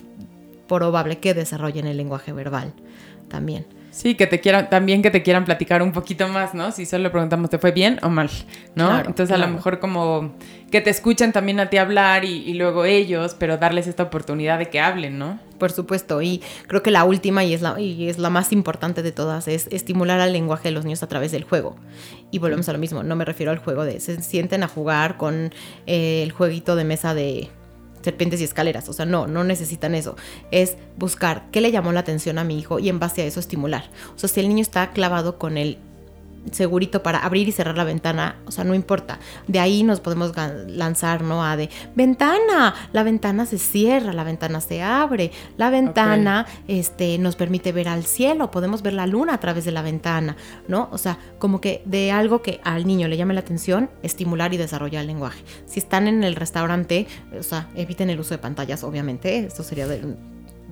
probable que desarrollen el lenguaje verbal también. Sí, que te quieran, también que te quieran platicar un poquito más, ¿no? Si solo preguntamos, ¿te fue bien o mal? ¿No? Entonces a lo mejor como que te escuchen también a ti hablar y, luego ellos, pero darles esta oportunidad de que hablen, ¿no? Por supuesto, y creo que la última y es la, y es la más importante de todas es estimular al lenguaje de los niños a través del juego. Y volvemos a lo mismo, no me refiero al juego de se sienten a jugar con eh, el jueguito de mesa de serpientes y escaleras. O sea, no, no necesitan eso. Es buscar qué le llamó la atención a mi hijo y en base a eso estimular. O sea, si el niño está clavado con el segurito para abrir y cerrar la ventana, o sea, no importa. De ahí nos podemos lanzar, ¿no? A de ventana, la ventana se cierra, la ventana se abre, la ventana este, nos permite ver al cielo, podemos ver la luna a través de la ventana, ¿no? O sea, como que de algo que al niño le llame la atención, estimular y desarrollar el lenguaje. Si están en el restaurante, o sea, eviten el uso de pantallas, obviamente, esto sería de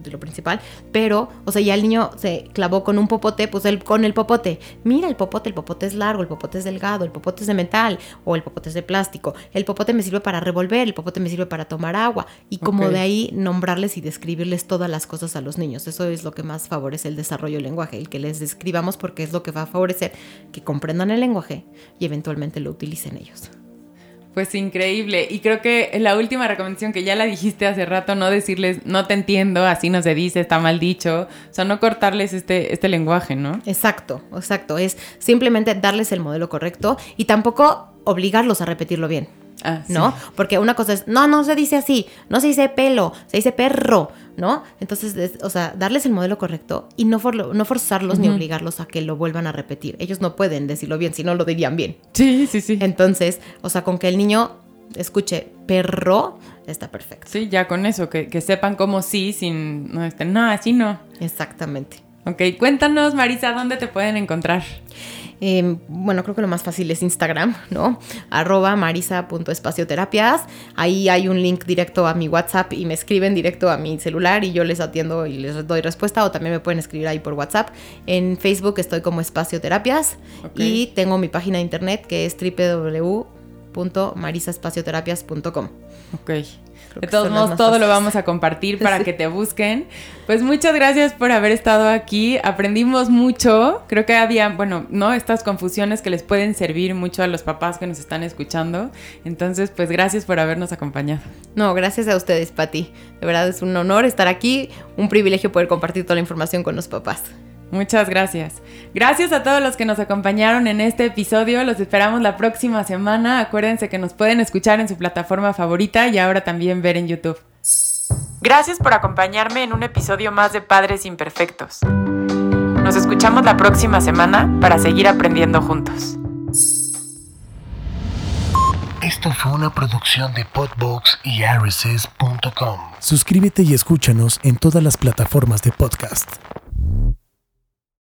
de lo principal, pero, o sea, ya el niño se clavó con un popote, pues él con el popote, mira el popote, el popote es largo, el popote es delgado, el popote es de metal o el popote es de plástico, el popote me sirve para revolver, el popote me sirve para tomar agua y como de ahí nombrarles y describirles todas las cosas a los niños. Eso es lo que más favorece el desarrollo del lenguaje, el que les describamos porque es lo que va a favorecer que comprendan el lenguaje y eventualmente lo utilicen ellos. Pues increíble. Y creo que la última recomendación que ya la dijiste hace rato, no decirles, no te entiendo, así no se dice, está mal dicho. O sea, no cortarles este, este lenguaje, ¿no? Exacto, exacto. Es simplemente darles el modelo correcto y tampoco obligarlos a repetirlo bien. Ah, sí. ¿no? Porque una cosa es, no, no se dice así, no se dice pelo, se dice perro, ¿no? Entonces, es- o sea, darles el modelo correcto y no, forlo- no forzarlos ni obligarlos a que lo vuelvan a repetir. Ellos no pueden decirlo bien, si no lo dirían bien. Sí, sí, sí. Entonces, o sea, con que el niño escuche perro, está perfecto. Sí, ya con eso, que, que sepan cómo sí, sin, no, este, no, así no. Exactamente. Ok, cuéntanos, Marisa, ¿dónde te pueden encontrar? Eh, bueno, creo que lo más fácil es Instagram, ¿no? Arroba marisa.espacioterapias. Ahí hay un link directo a mi WhatsApp y me escriben directo a mi celular y yo les atiendo y les doy respuesta o también me pueden escribir ahí por WhatsApp. En Facebook estoy como Espacioterapias y tengo mi página de internet que es www.marisaespacioterapias.com. Ok. De todos modos, todo lo vamos a compartir para Sí. que te busquen. Pues muchas gracias por haber estado aquí. Aprendimos mucho. Creo que había, bueno, ¿no? Estas confusiones que les pueden servir mucho a los papás que nos están escuchando. Entonces, pues gracias por habernos acompañado. No, gracias a ustedes, Pati. De verdad es un honor estar aquí, un privilegio poder compartir toda la información con los papás. Muchas gracias. Gracias a todos los que nos acompañaron en este episodio. Los esperamos la próxima semana. Acuérdense que nos pueden escuchar en su plataforma favorita y ahora también ver en YouTube. Gracias por acompañarme en un episodio más de Padres Imperfectos. Nos escuchamos la próxima semana para seguir aprendiendo juntos. Esto fue una producción de Podbox y RSS.com. Suscríbete y escúchanos en todas las plataformas de podcast.